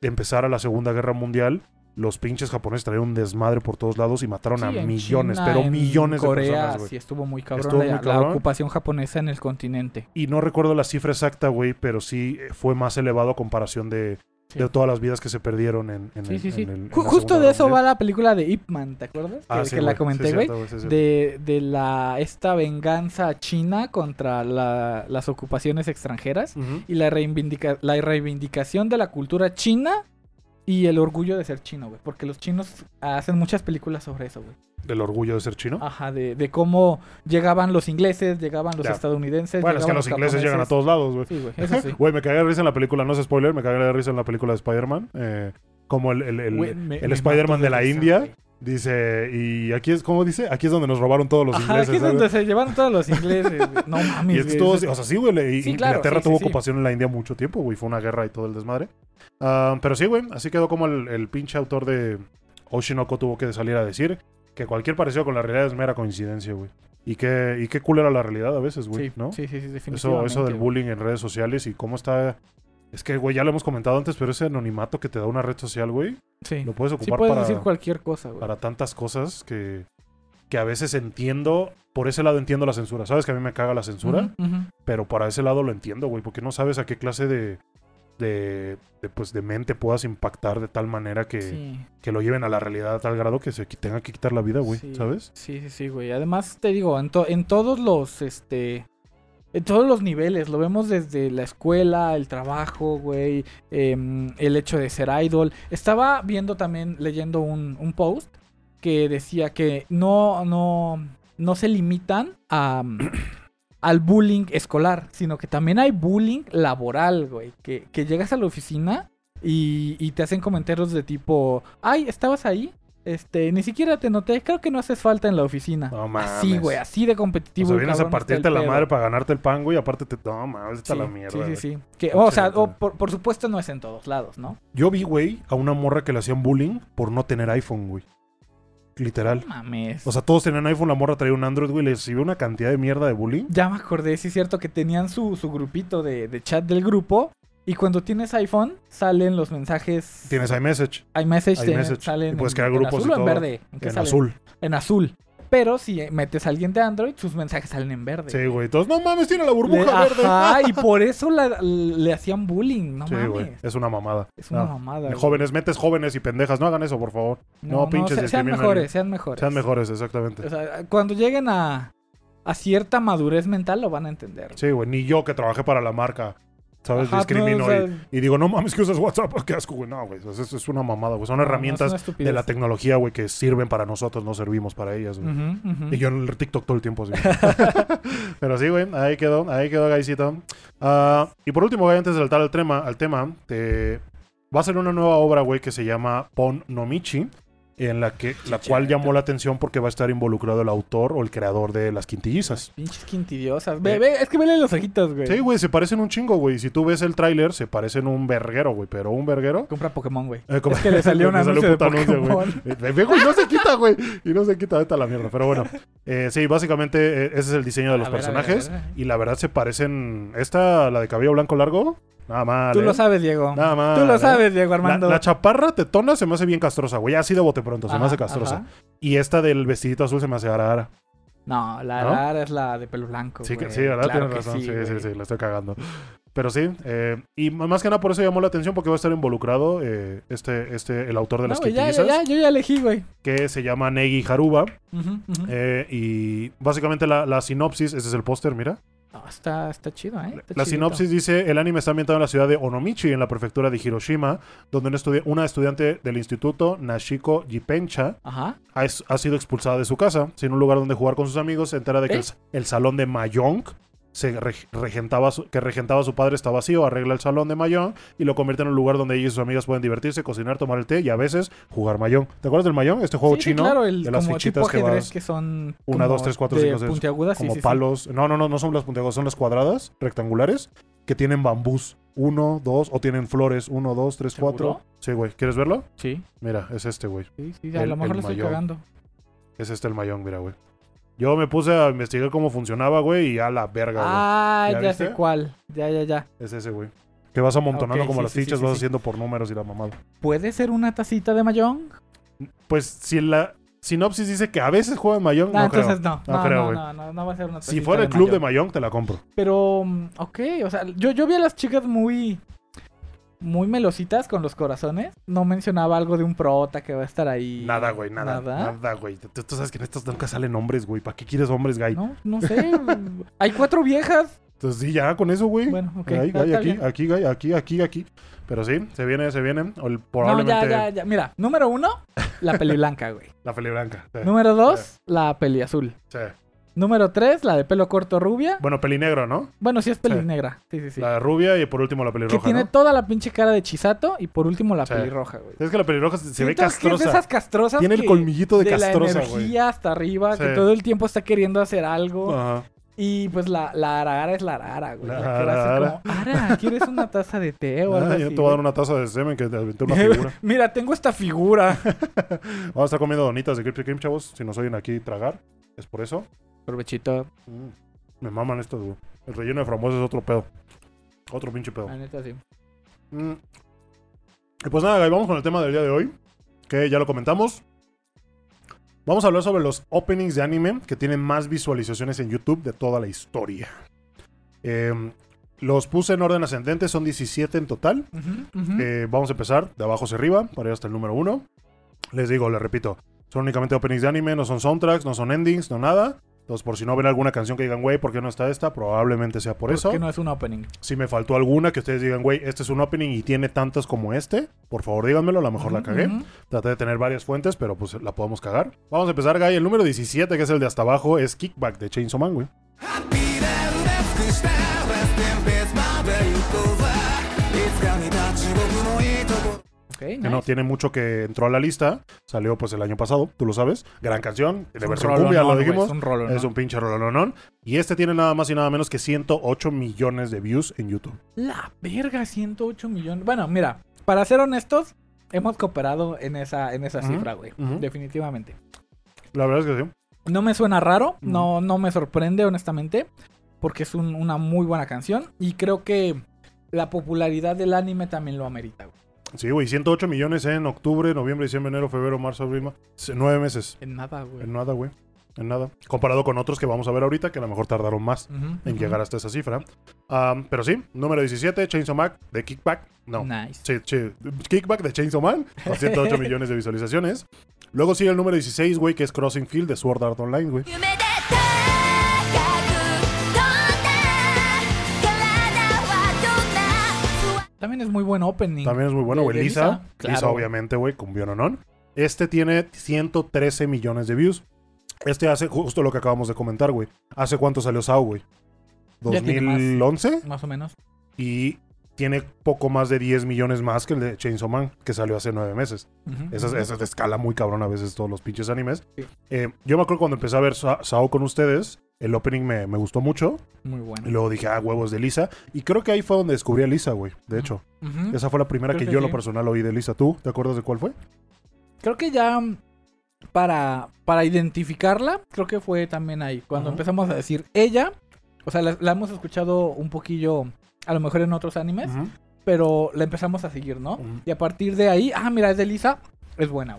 empezara la Segunda Guerra Mundial, los pinches japoneses traían un desmadre por todos lados y mataron a Sí, millones, China, pero millones de personas, güey. sí, estuvo muy cabrón, Estuvo la, muy la cabrón. ocupación japonesa en el continente. Y no recuerdo la cifra exacta, güey, pero sí eh, fue más elevado a comparación de, Sí. de todas las vidas que se perdieron en, en Sí, el- sí, sí. en el- en Ju- la justo de eso Mundial. va la película de Ip Man, ¿te acuerdas? Ah, que sí, que la comenté, güey. sí, de, de la esta venganza china contra la- las ocupaciones extranjeras y la, reivindica- la reivindicación de la cultura china y el orgullo de ser chino, güey. Porque los chinos hacen muchas películas sobre eso, güey. Del orgullo de ser chino. Ajá, de, de cómo llegaban los ingleses, llegaban los Ya. estadounidenses. bueno, es que los ingleses llegan a todos lados, güey. Sí, güey, eso sí. Güey, me cagué de risa en la película, no es spoiler, me cagué de risa en la película de Spider-Man. eh, como el, el, el- el Spider-Man de la risa, India. Dice, y aquí es, ¿cómo dice? Aquí es donde nos robaron todos los Ajá, ingleses. aquí es ¿sabes? donde se llevaron todos los ingleses. güey. No mames. Y es que güey, estuvo, eso- o sea, sí, güey, Sí, Inglaterra claro, sí, tuvo sí, ocupación en la India mucho tiempo, güey, fue una guerra y todo el desmadre. Ah, pero sí, güey, así quedó como el, el pinche autor de Oshinoko tuvo que salir a decir que cualquier parecido con la realidad es mera coincidencia, güey. Y qué, y qué cool era la realidad a veces, güey, sí, ¿no? sí, sí, sí, Eso, definitivamente. eso del güey. bullying en redes sociales y cómo está... Es que, güey, ya lo hemos comentado antes, pero ese anonimato que te da una red social, güey, Sí. lo puedes Sí ocupar puedes para, decir cualquier cosa, güey. para tantas cosas que, que a veces entiendo, por ese lado entiendo la censura. ¿Sabes que a mí me caga la censura? Pero para ese lado lo entiendo, güey, porque no sabes a qué clase de, de, de, pues, de mente puedas impactar de tal manera que, Sí. que lo lleven a la realidad a tal grado que se tenga que quitar la vida, güey, Sí. ¿sabes? Sí, sí, sí, güey. Además, te digo, en, to- en todos los, este... En todos los niveles, lo vemos desde la escuela, el trabajo, güey, em, el hecho de ser idol. Estaba viendo también, leyendo un, un post que decía que no, no, no se limitan a, al bullying escolar, sino que también hay bullying laboral, güey. Que, que llegas a la oficina y, y te hacen comentarios de tipo, ay, ¿estabas ahí? Este, ni siquiera te noté, creo que no haces falta en la oficina. No mames. Así, güey, así de O competitivo. sea, vienes a partirte la pedo. madre para ganarte el pan, güey, aparte te... No, mames, está Sí, la mierda, Sí, sí, sí. Que, o sea, o por, por supuesto no es en todos lados, ¿no? Yo vi, güey, a una morra que le hacían bullying por no tener iPhone, güey. Literal. No mames. O sea, todos tenían iPhone, la morra traía un Android, güey, le recibió una cantidad de mierda de bullying. ya me acordé, sí es cierto que tenían su, su grupito de, de chat del grupo. Y cuando tienes iPhone, salen los mensajes. Tienes iMessage iMessage, salen Y puedes en, crear en grupos azul y o en todo. verde. ¿En, en azul. En azul. Pero si metes a alguien de Android, sus mensajes salen en verde. Sí, güey. Todos, no mames, tiene la Le- burbuja verde. Ajá, y por eso la- le hacían bullying, no sí, mames. güey. Es una mamada. Es una No. mamada. güey. Jóvenes, metes jóvenes y pendejas. No hagan eso, por favor. no, pinches se- sean mejores, sean mejores. Sean mejores, exactamente. O sea, cuando lleguen a, a cierta madurez mental lo van a entender. Sí, güey. Ni yo que trabajé para la marca, ¿sabes? Ajá, Discrimino no, o sea- y, y digo, no mames, que usas WhatsApp. Qué asco, güey. No, güey. Eso es una mamada, güey. Son No, herramientas de la tecnología, güey, que sirven para nosotros, no servimos para ellas, güey. Y yo en el TikTok todo el tiempo así. Pero sí, güey, ahí quedó, ahí quedó, Gaisito. Ah, y por último, güey, antes de saltar al tema, al tema, te... va a ser una nueva obra, güey, que se llama Pon no Michi, en la que, la cual llamó la atención porque va a estar involucrado el autor o el creador de Las Quintillizas. Pinches quintidiosas. Ve, ve, es que vele los ojitos, güey. Sí, güey, se parecen un chingo, güey. Si tú ves el tráiler, se parecen un verguero, güey, pero un verguero. Compra Pokémon, güey. Eh, Es que le salió un le anuncio de puto anuncio, güey. Pokémon. Eh, güey, no se quita, güey. Y no se quita, vete a la mierda. Pero bueno, eh, sí, básicamente eh, ese es el diseño de los A ver, personajes. ver, ver. Y la verdad se parecen. Esta, la de cabello blanco largo, nada mal. Tú ¿eh? lo sabes, Diego. Nada mal. Tú lo ¿eh? sabes, Diego La, Armando. la chaparra tetona se me hace bien castrosa, güey. Así de bote pronto, se me hace castrosa. ajá. Y esta del vestidito azul se me hace ara ara. No, la ¿No? Es la de pelo blanco. Sí, que, sí, ¿verdad? Claro Tienes que razón. Sí, sí, sí, la estoy cagando. Pero sí, eh, y más que nada por eso llamó la atención porque va a estar involucrado eh, este, este, el autor de No, las güey, ya, ya, ya, yo ya elegí, güey. que se llama Negi Haruba. Eh, y básicamente la, la sinopsis, ese es el póster, mira. No, está, está chido, ¿eh? Está La chidito. sinopsis dice, el anime está ambientado en la ciudad de Onomichi, en la prefectura de Hiroshima, donde una, estudi- una estudiante del instituto, Nashiko Jipencha, Ajá. ha, sido expulsada de su casa. Sin un lugar donde jugar con sus amigos, se entera de que ¿Eh? el salón de Mayong, se reg- regentaba su- que regentaba su padre está vacío, arregla el salón de Mayong y lo convierte en un lugar donde ella y sus amigas pueden divertirse, cocinar, tomar el té y a veces jugar Mayong. ¿Te acuerdas del Mayong? Este juego Sí, sí, chino claro, el, de las como fichitas que vas que son una, como dos, tres, cuatro, de cinco, seis, puntiagudas, sí, como sí, sí. palos. No, no, no, no son las puntiagudas, son las cuadradas, rectangulares, que tienen bambús. Uno, dos, o tienen flores. Uno, dos, tres, ¿Seguro? cuatro. Sí, güey. ¿Quieres verlo? Sí, Mira, es este, güey. sí, sí, a El- lo mejor lo estoy mayón. cagando. Es este el mayón, mira, güey. Yo me puse a investigar cómo funcionaba, güey, y a la verga, güey. Ah, ¿Ya sé cuál. Ya, ya, ya. Es ese, güey. Que vas amontonando como sí, las sí, fichas, sí, vas haciendo por números y la mamada. ¿Puede ser una tacita de mayón? Pues si la sinopsis dice que a veces juega en mayón, No, no, entonces creo. no. No No, creo, no, güey. no, no, no va a ser una tacita Si fuera el club de mayón. mayón, te la compro. Pero, mm, ok, o sea, yo, yo vi a las chicas muy, muy melositas con los corazones. No mencionaba algo de un prota que va a estar ahí. Nada, güey, nada. Nada, güey. Tú, tú sabes que en estos nunca salen hombres, güey. ¿Para qué quieres hombres, gay? No, no sé. Hay cuatro viejas. Entonces sí, ya con eso, güey. Bueno, ok. Ahí, aquí, bien. aquí, aquí, aquí, aquí. Pero sí, se viene, se viene. O el- No, probablemente ya, ya, ya. Mira, número uno, la peli blanca, güey. la peli blanca. Sí, Número dos, la peli azul. sí. Número 3, la de pelo corto rubia. Bueno, pelinegro, ¿no? Bueno, sí es pelinegra. Sí, sí, sí. La rubia y por último la que pelirroja, tiene ¿no? toda la pinche cara de Chisato y por último la pelirroja, güey. Es que la pelirroja se, se ve que es de castrosa. esas castrosas Tiene el que- colmillito de, de castrosa, la güey. energía hasta arriba, que todo el tiempo está queriendo hacer algo. Ajá. Y pues la, la arara es la arara, güey. La La que era así arara. como, Ara, ¿quieres una taza de té o algo Ah, así? yo te voy a dar güey?" una taza de semen que te aventé una figura. Mira, tengo esta figura. Vamos a estar comiendo donitas de Krispy Kreme, chavos. Si nos oyen aquí tragar, es por eso. Provechito, Mm, Me maman estos, güey. El relleno de frambuesa es otro pedo. Otro pinche pedo. la neta sí. Mm. Y pues nada, vamos con el tema del día de hoy. Que ya lo comentamos. Vamos a hablar sobre los openings de anime que tienen más visualizaciones en YouTube de toda la historia. Em, los puse en orden ascendente, son 17 en total. Eh, vamos a empezar de abajo hacia arriba para ir hasta el número 1. Les digo, les repito, son únicamente openings de anime, no son soundtracks, no son endings, no nada. Entonces, por si no ven alguna canción que digan, güey, ¿por qué no está esta? Probablemente sea por eso. Que no es un opening. Si me faltó alguna que ustedes digan, güey, este es un opening y tiene tantas como este, por favor díganmelo, a lo mejor la cagué. ujú. Traté de tener varias fuentes, pero pues la podemos cagar. Vamos a empezar, Guy. El número 17, que es el de hasta abajo, es Kickback de Chainsaw Man, güey. Que nice. no tiene mucho que entró a la lista. Salió pues el año pasado, tú lo sabes. Gran canción, de versión cumbia, lo dijimos. Es un rolonón. Es un pinche rolonón. Y este tiene nada más y nada menos que 108 millones de views en YouTube. La verga, 108 millones. Bueno, mira, para ser honestos, hemos cooperado en esa, en esa cifra, güey. Definitivamente. La verdad es que sí. No me suena raro, no, no me sorprende, honestamente, porque es un- una muy buena canción. Y creo que la popularidad del anime también lo amerita, güey. Sí, güey, 108 millones en octubre, noviembre, diciembre, enero, febrero, marzo, abril, nueve meses. En nada, güey. En nada, güey. En nada. Comparado con otros que vamos a ver ahorita, que a lo mejor tardaron más en llegar hasta esa cifra. Am, pero sí, número 17, Chainsaw Man de Kickback. No. Nice. Sí, sí, Kickback de Chainsaw Man, con 108 millones de visualizaciones. Luego sigue el número 16, güey, que es Crossing Field de Sword Art Online, güey. También es muy buen opening. También es muy bueno, güey. Lisa, Lisa, obviamente, güey, con no Este tiene 113 millones de views. Este hace justo lo que acabamos de comentar, güey. ¿Hace cuánto salió Sao, güey? Ya tiene más. ¿2011? Más o menos. Y tiene poco más de 10 millones más que el de Chainsaw Man, que salió hace 9 meses. Esa es, ujú. esa es de escala muy cabrón a veces todos los pinches animes. Sí. Eh, yo me acuerdo cuando empecé a ver Sa- Sao con ustedes, el opening me, me gustó mucho. Muy bueno. Y luego dije, ah, huevos de Lisa. Y creo que ahí fue donde descubrí a Lisa, güey. De hecho, esa fue la primera Creo que, que yo en lo sí. personal oí de Lisa. ¿Tú te acuerdas de cuál fue? Creo que ya mm, para, para identificarla, creo que fue también ahí. Cuando empezamos a decir ella, o sea, la, la hemos escuchado un poquillo, a lo mejor en otros animes, pero la empezamos a seguir, ¿no? Y a partir de ahí, ah, mira, es de Lisa, es buena.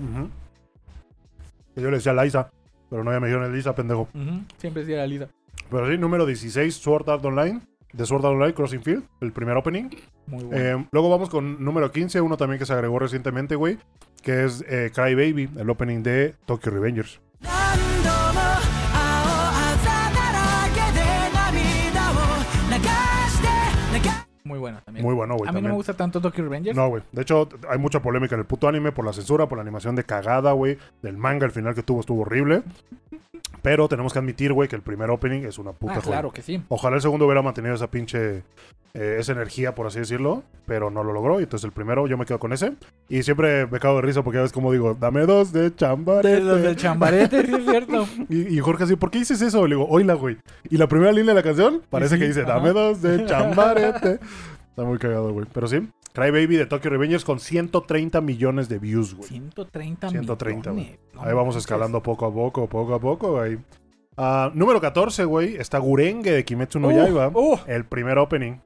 Que Yo le decía Liza, pero no ya me dijeron Lisa, pendejo. Siempre era Lisa. Pero sí, número 16, Sword Art Online. De Sword Art Online, Crossing Field, el primer opening. Muy. Eh, luego vamos con número 15, uno también que se agregó recientemente, güey. Que es eh, Cry Baby, el opening de Tokyo Revengers. Muy buena también. Muy bueno, güey. a mí no me gusta tanto Tokyo Revengers. No, güey. De hecho, hay mucha polémica en el puto anime por la censura, por la animación de cagada, güey. Del manga, el final que tuvo estuvo horrible. Pero tenemos que admitir, güey, que el primer opening es una puta ah, joya. claro que sí. Ojalá el segundo hubiera mantenido esa pinche. eh, esa energía, por así decirlo. Pero no lo logró. Y entonces el primero yo me quedo con ese. Y siempre me cago de risa porque ya ves como digo, dame dos de chambarete. De los del chambarete, sí es cierto. Y, y Jorge así, ¿por qué dices eso? Le digo, oíla, güey. Y la primera línea de la canción parece sí, que dice, dame dos de chambarete. Está muy cagado, güey. Pero sí, Cry Baby de Tokyo Revengers con 130 millones de views, güey. 130, millones. Wey. Ahí vamos escalando poco a poco, poco a poco, güey. Ah, número 14, güey, está Gurenge de Kimetsu no Yaiba. El primer opening.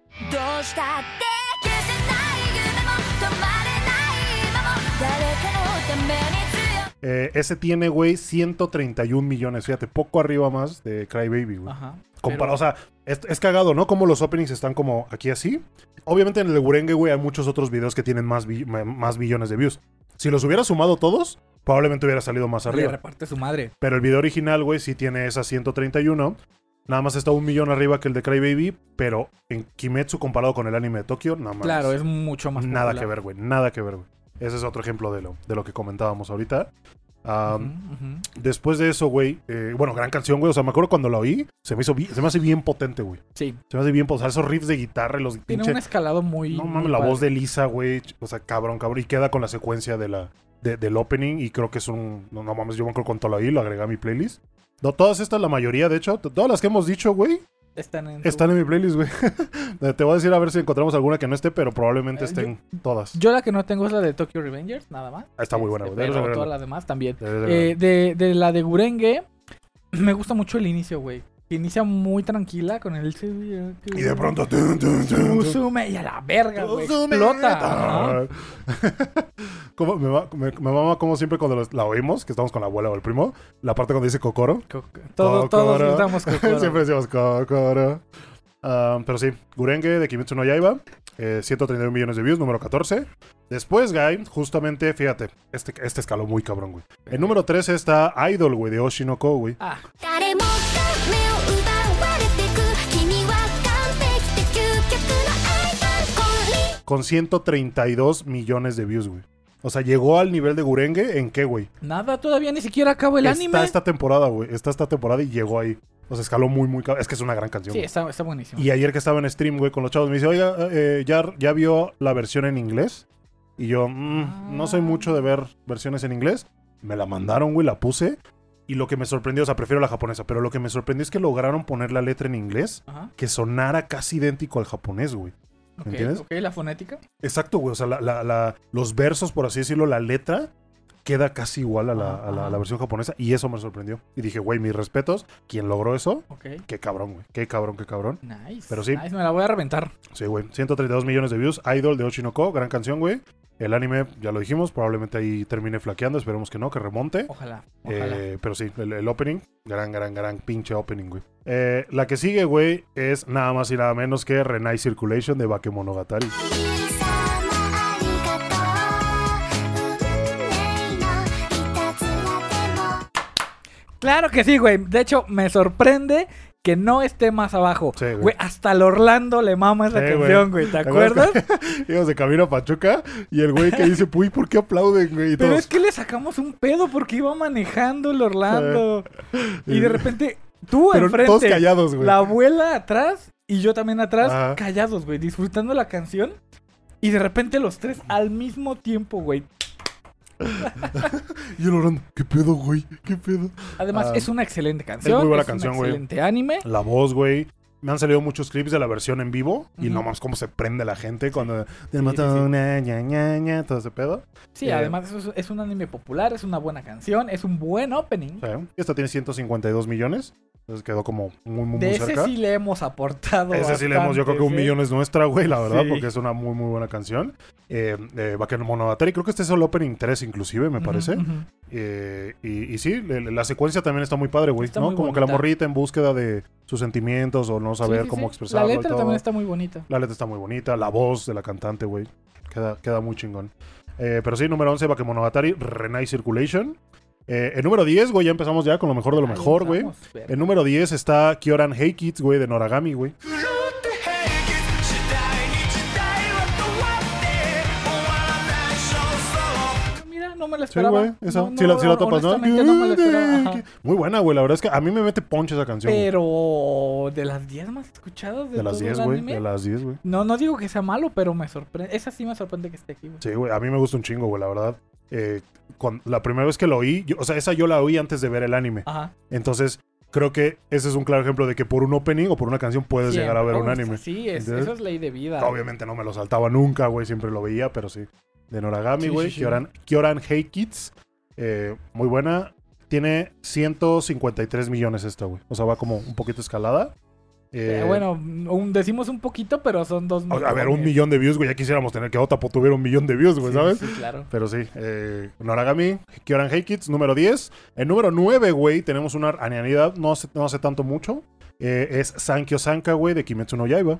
Eh, ese tiene, güey, 131 millones. Fíjate, poco arriba más de Crybaby, güey. Ajá. Compara, pero... O sea, es, es cagado, ¿no? Como los openings están como aquí así. Obviamente en el de Gurenge, güey, hay muchos otros videos que tienen más, bi- más billones de views. Si los hubiera sumado todos, probablemente hubiera salido más Le arriba. reparte su madre. Pero el video original, güey, sí tiene esas 131. Nada más está un millón arriba que el de Cry Baby, pero en Kimetsu comparado con el anime de Tokio, nada más. Claro, es mucho más Nada que ver, güey. Nada que ver, güey. Ese es otro ejemplo de lo, de lo que comentábamos ahorita. Después de eso, güey, eh, bueno, gran canción, güey. O sea, me acuerdo cuando la oí, se me hizo se me hace bien potente, güey. Sí, Se me hace bien, o sea, esos riffs de guitarra y los tiene pinche- un escalado muy. No mames, la padre. voz de Lisa, güey. O sea, cabrón, cabrón. Y queda con la secuencia de la, de- del opening. Y creo que es un. No, no mames, yo me acuerdo cuando la oí, lo agregué a mi playlist. No, todas estas, la mayoría, de hecho, todas las que hemos dicho, güey, Están en. están en mi playlist, güey. Te voy a decir a ver si encontramos alguna que no esté, pero probablemente Eh, estén todas. Yo la que no tengo es la de Tokyo Revengers, nada más. Ah, está muy buena, Este, güey. Pero verla. todas las demás también. Eh, de, de la de Gurenge, me gusta mucho el inicio, güey. Que inicia muy tranquila con el. y de pronto. Musume y a la verga, güey. Explota. Ah. Como me, va- me- me mama como siempre cuando los- la oímos, que estamos con la abuela o el primo, la parte cuando dice Kokoro. Co- Todos, todos Kokoro. nos damos Kokoro. Siempre decimos Kokoro. Ah, pero sí, Gurenge de Kimetsu no Yaiba, eh, 131 millones de views, número 14. Después, Guy, justamente, fíjate, este, este escaló muy cabrón, güey. El número 13 está Idol, güey, de Oshinoko, güey. Ah, Con 132 millones de views, güey. O sea, llegó al nivel de Gurenge en qué, güey. nada, todavía ni siquiera acabo el Está anime. esta temporada, güey. Está esta temporada y llegó ahí. O sea, escaló muy, muy. Es que es una gran canción. Sí, güey. está, está buenísimo. Y ayer que estaba en stream, güey, con los chavos, me dice, oiga, eh, ¿ya, ¿ya vio la versión en inglés? Y yo, "Mm, no soy mucho de ver versiones en inglés. Me la mandaron, güey, la puse. Y lo que me sorprendió, o sea, prefiero la japonesa, pero lo que me sorprendió es que lograron poner la letra en inglés Ajá. que sonara casi idéntico al japonés, güey. Ok, entiendes? Ok, la fonética. Exacto, güey. O sea, la- la- la- los versos, por así decirlo, la letra queda casi igual a la, a la- a la versión japonesa. Y eso me sorprendió. Y dije, güey, mis respetos. ¿Quién logró eso? Ok. Qué cabrón, güey. Qué cabrón, qué cabrón. Nice. Pero sí. Nice, me la voy a reventar. Sí, güey. 132 millones de views. Idol de Oshinoko. Gran canción, güey. El anime, ya lo dijimos, probablemente ahí termine flaqueando, esperemos que no, que remonte. Ojalá. Eh, ojalá. Eh, pero sí, el, opening, gran, gran, gran pinche opening, güey. Eh, la que sigue, güey, es nada más y nada menos que Renai Circulation de Bakemonogatari. Claro que sí, güey. De hecho, me sorprende que no esté más abajo. Sí, güey. güey. hasta el Orlando le mama esa Sí, canción, güey. ¿Te ¿Te acuerdas? Íbamos de camino a Pachuca y el güey que dice, puy, ¿por qué aplauden, güey? Y Pero todos, es que le sacamos un pedo porque iba manejando el Orlando. Y de repente, tú Pero enfrente, todos callados, güey. la abuela atrás y yo también atrás, Ajá. callados, güey, disfrutando la canción. Y de repente los tres al mismo tiempo, güey. Y el Orlando, ¿qué pedo, güey? ¿Qué pedo? Además, Ah, es una excelente canción. muy buena es canción, güey. excelente anime. La voz, güey. Me han salido muchos clips de la versión en vivo y Ujú. no más cómo se prende la gente cuando te Sí, mató sí, sí. una ña, ña, ña, todo ese pedo. Sí, Eh, además es, es un anime popular, es una buena canción, es un buen opening. Sí. Esta tiene 152 millones. Entonces quedó como muy, muy, De muy ese cerca. sí le hemos aportado. Ese sí le hemos, yo creo que un ¿eh? millón es nuestra, güey, la verdad, Sí. porque es una muy, muy buena canción. Eh, eh, Bakemonogatari, creo que este es el opening 3 inclusive, me parece. ujú. Eh, y, y sí, le- la secuencia también está muy padre, güey, Está ¿no? Como que la bonita. morrita en búsqueda de sus sentimientos o no saber Sí, sí, cómo sí. expresarlo. La y letra todo. también está muy bonita. La letra está muy bonita, la voz de la cantante, güey, queda, queda muy chingón. Eh, pero sí, número 11, Bakemonogatari, Renai Circulation. Eh, el número 10, güey, ya empezamos ya con lo mejor de lo mejor, güey. El número 10 está Kyoran Hey Kids, güey, de Noragami, güey. Mira, no me la Sí, esperaba. güey, esa. No, sí, la, sí la topas, ¿no? honestamente no me la esperaba. Muy buena, güey. La verdad es que a mí me mete ponche esa canción. Pero de las 10 más escuchadas de, de las todo 10, el güey. De las 10, güey. No, no digo que sea malo, pero me sorprende. Esa sí me sorprende que esté aquí, güey. Sí, güey. A mí me gusta un chingo, güey, la verdad. Eh, la primera vez que lo oí, yo- o sea, esa yo la oí antes de ver el anime. Ajá. Entonces, creo que ese es un claro ejemplo de que por un opening o por una canción puedes llegar a ver un anime. Sí, es, eso es ley de vida. Obviamente no me lo saltaba nunca, güey. Siempre lo veía, pero sí. De Noragami, Sí, güey. sí, sí. Kyoran, Kyoran Hey Kids. eh, muy buena. Tiene 153 millones esta, güey. O sea, va como un poquito escalada. Eh, eh, bueno, decimos un poquito, pero son dos millones. A ver, un millón de views, güey. Ya quisiéramos tener que Otapo tuviera un millón de views, güey, ¿sabes? Sí, claro. Pero sí. Eh, Noragami, Kioran Hey Kids, número 10. El número 9, güey, tenemos una anianidad, no hace, no hace tanto mucho. Eh, es Sankyo Sanka, güey, de Kimetsu no Yaiba.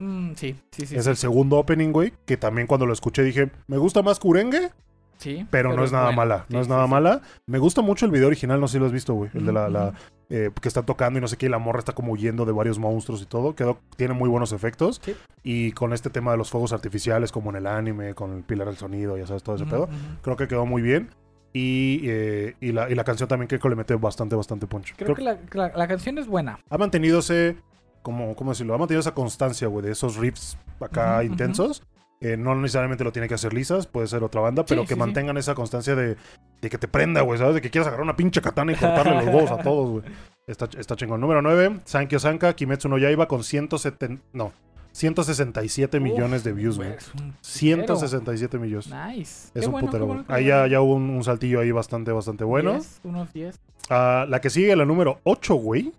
Mm, sí, sí, sí. Es el segundo opening, güey, que también cuando lo escuché dije, me gusta más Kurenge Sí. pero, no es nada buena. mala. No Sí, es nada sí. mala. Me gusta mucho el video original, no sé si lo has visto, güey. El de la, la, eh, que está tocando y no sé qué, y la morra está como huyendo de varios monstruos y todo. Quedó, tiene muy buenos efectos. Sí. Y con este tema de los fuegos artificiales, como en el anime, con el pilar del sonido, ya sabes, todo ese Ujú, pedo. ujú. Creo que quedó muy bien. Y, eh, y, la, y la canción también creo que le mete bastante, bastante punch. Creo Creo que la, la- la canción es buena. ha mantenido ese, como, ¿cómo decirlo? Ha mantenido esa constancia, güey, de esos riffs acá Ujú, intensos. Eh, no necesariamente lo tiene que hacer lisas, puede ser otra banda, pero Sí, que sí, sí. mantengan esa constancia de, de que te prenda, güey, ¿sabes? De que quieras agarrar una pinche katana y cortarle los huevos a todos, güey. Está, está chingón. Número 9, Sankyo Sanka, Kimetsu no Yaiba con 170, no, 167 millones de views, güey. Güey, es un 167 millones. Nice. Es Qué un bueno, putero, bueno, Ahí ya, hubo un, un saltillo ahí bastante, bastante bueno. 10, unos 10. Ah, la que sigue, la número 8, güey,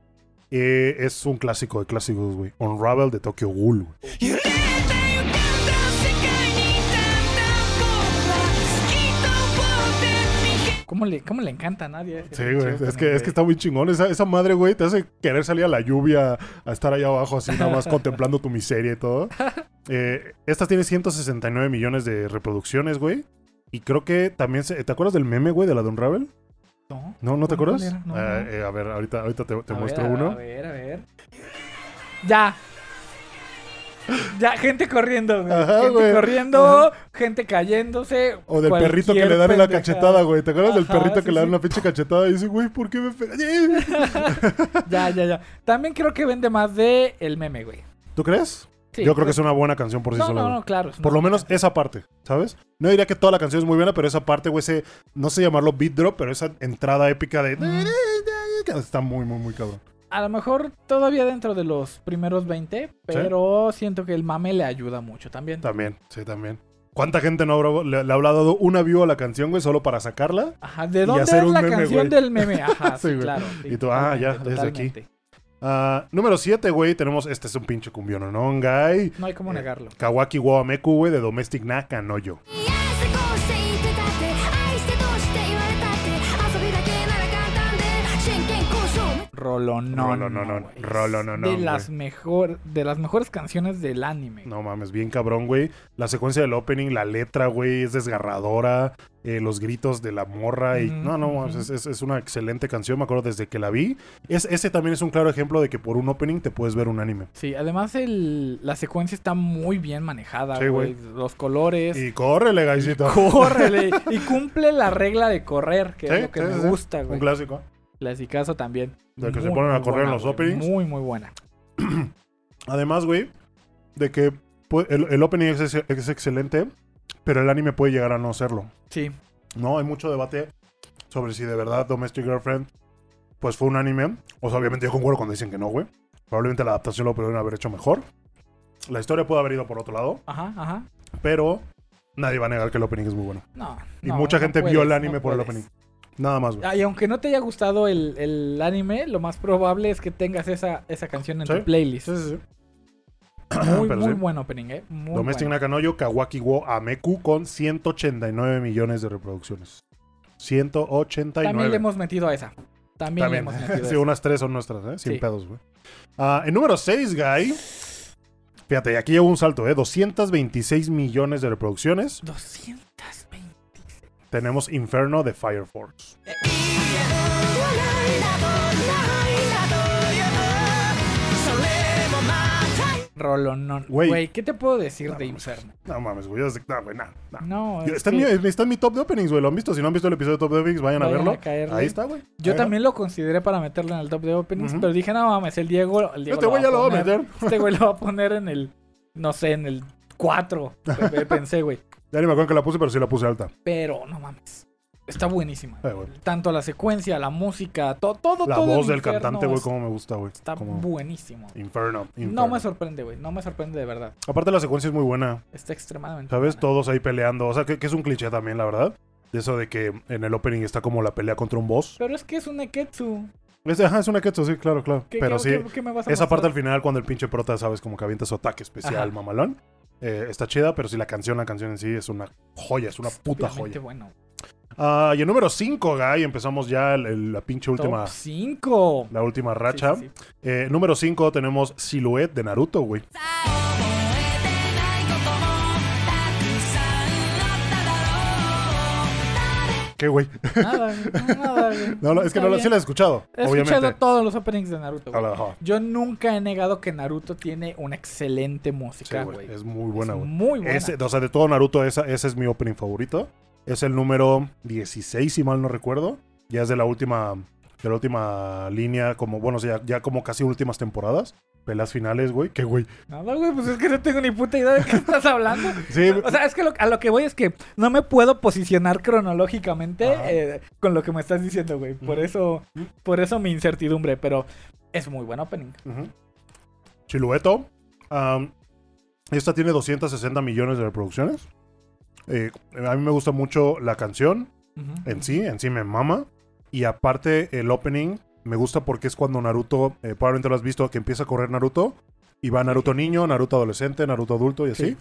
eh, es un clásico de clásicos, güey. Unravel de Tokyo Ghoul, güey. ¿Cómo le, ¿Cómo le encanta a nadie? Sí, güey. Es que, es que está muy chingón. Esa, esa madre, güey, te hace querer salir a la lluvia, a estar allá abajo así, nada más contemplando tu miseria y todo. Eh, esta tiene 169 millones de reproducciones, güey. Y creo que también se... ¿Te acuerdas del meme, güey, de la de Unravel? No, ¿No, no te ¿Cuál- acuerdas? No, Eh, eh, a ver, ahorita, ahorita te, muestro ver, uno. A ver, a ver. Ya. Ya, gente corriendo, güey. Ajá, gente güey. corriendo, gente cayéndose. O del perrito que le dan la cachetada, güey. ¿Te acuerdas del perrito que le dan sí. una pinche cachetada y dice, güey, ¿por qué me? Ya, ya, ya. También creo que vende más de el meme, güey. ¿Tú crees? Sí, Yo creo que pues- es una buena canción por sí No, sola. no, no, claro. Por lo menos esa parte, ¿sabes? No diría que toda la canción es muy buena, pero esa parte, güey, ese, no sé llamarlo beat drop, pero esa entrada épica de... Está muy, muy, muy cabrón. A lo mejor todavía dentro de los primeros 20, pero siento que el mame le ayuda mucho también. También, sí, también. ¿Cuánta gente no habrá- le, le habrá dado una view a la canción, güey, solo para sacarla? Ajá, ¿de Y dónde hacer es un la meme, canción güey. del meme? Ajá, Sí, sí, güey. claro. sí, Y tú, ah, ya, desde aquí. Ah, número 7, güey, tenemos... Este es un pinche cumbión, ¿no? Guy. No hay como Eh, negarlo. Kawaki wa Meku, güey, de Domestic Naka Noyo. いや渉 Rolonón. Rolononón, güey. rolononón, De las mejor, de las mejores canciones del anime. No mames, bien cabrón, güey. La secuencia del opening, la letra, güey, es desgarradora. eh, los gritos de la morra. Y, no, no, es, es- es una excelente canción. Me acuerdo desde que la vi. Es, ese también es un claro ejemplo de que por un opening te puedes ver un anime. Sí, además el, la secuencia está muy bien manejada, Sí, güey. Los colores. Y córrele, gaisito. Córrele. y cumple la regla de correr, que Sí, es lo que sí, me gusta, Un güey. clásico. Clasicazo también. De que se ponen a correr en los openings. Muy, muy buena. Además, güey, de que el, el opening es, excelente, pero el anime puede llegar a no serlo. Sí. No, hay mucho debate sobre si de verdad Domestic Girlfriend pues fue un anime. O sea, obviamente yo concuerdo cuando dicen que no, güey. Probablemente la adaptación lo pudieron haber hecho mejor. La historia puede haber ido por otro lado, Ajá, ajá. pero nadie va a negar que el opening es muy bueno. No. Y no, mucha no gente puedes, vio el no anime por el opening. Nada más, güey. Ah, Y aunque no te haya gustado el, el anime, lo más probable es que tengas esa, esa canción en Sí, tu playlist. Sí, sí, sí. Muy, Pero muy sí. buen opening, ¿eh? Muy Domestic bueno. Nakanoyo Kawaki wo Ameku con 189 millones de reproducciones. 189. También le hemos metido a esa. También, le hemos metido a sí, esa. unas tres son nuestras, ¿eh? Sin Sí. pedos, güey. Ah, en número 6, Guy. Fíjate, aquí llevo un salto, ¿eh? 226 millones de reproducciones. 220. Tenemos Inferno de Fire Force. Rolonón. Güey. Güey, ¿qué te puedo decir No, de no, Inferno? No mames, güey. No, güey, no, no. No, Yo- es Está, en mi, está en mi top de openings, güey. ¿Lo han visto? Si no han visto el episodio de top de openings, vayan, a verlo. a. Ahí está, güey. yo también lo consideré para meterlo en el top de openings, pero dije, no mames, el Diego. El Diego Este güey ya lo va a meter. Este güey lo va a poner en el. No sé, en el 4. Pensé, güey. Ya ni me acuerdo que la puse, pero sí la puse alta. Pero no mames. Está buenísima. Eh. Tanto la secuencia, la música, to- todo, La todo. voz en del Inferno cantante, güey, cómo me gusta, güey. Está Como buenísimo. Inferno, No me sorprende, güey. No me sorprende de verdad. Aparte, la secuencia es muy buena. Está extremadamente. ¿Sabes? buena. Todos ahí peleando. O sea, que, que es un cliché también, la verdad. De eso de que en el opening está como la pelea contra un boss. Pero es que es un Neketsu. Es, ajá, es una Ketsu, sí, claro, claro. ¿Qué, Pero qué- sí, qué- esa parte al final, cuando el pinche prota, ¿sabes? Como que avienta su ataque especial, Ajá. mamalón. Eh, está chida, pero sí la canción, la canción en sí es una joya, es una puta joya. bueno. Ah, y el número 5, Guy, empezamos ya el- el- la pinche última, Top 5. la última racha. Sí, sí, sí. Eh, número 5 tenemos Silhouette de Naruto, güey. ¿Qué, güey? Nada, nada. No, no, es que no sí lo he escuchado, He obviamente. escuchado todos los openings de Naruto. güey. Yo nunca he negado que Naruto tiene una excelente Sí, música, güey, güey. es muy buena, Es güey. Muy buena. Ese, o sea, de todo Naruto, esa, ese es mi opening favorito. Es el número 16, si mal no recuerdo. Ya es de la última, de la última línea, como, bueno, ya, ya como casi últimas temporadas. Pelas finales, güey. ¿Qué, güey? Nada, güey, pues es que no tengo ni puta idea de qué estás hablando. Sí, O sea, es que lo- a lo que voy es que no me puedo posicionar cronológicamente eh, con lo que me estás diciendo, güey. Por eso, por eso mi incertidumbre, pero es muy buen opening. Ujú. Chilueto. esta tiene 260 millones de reproducciones. Eh, a mí me gusta mucho la canción en sí, en sí me mama. Y aparte, el opening me gusta porque es cuando Naruto, eh, probablemente lo has visto, que empieza a correr Naruto. Y va Naruto niño, Naruto adolescente, Naruto adulto y así. Sí.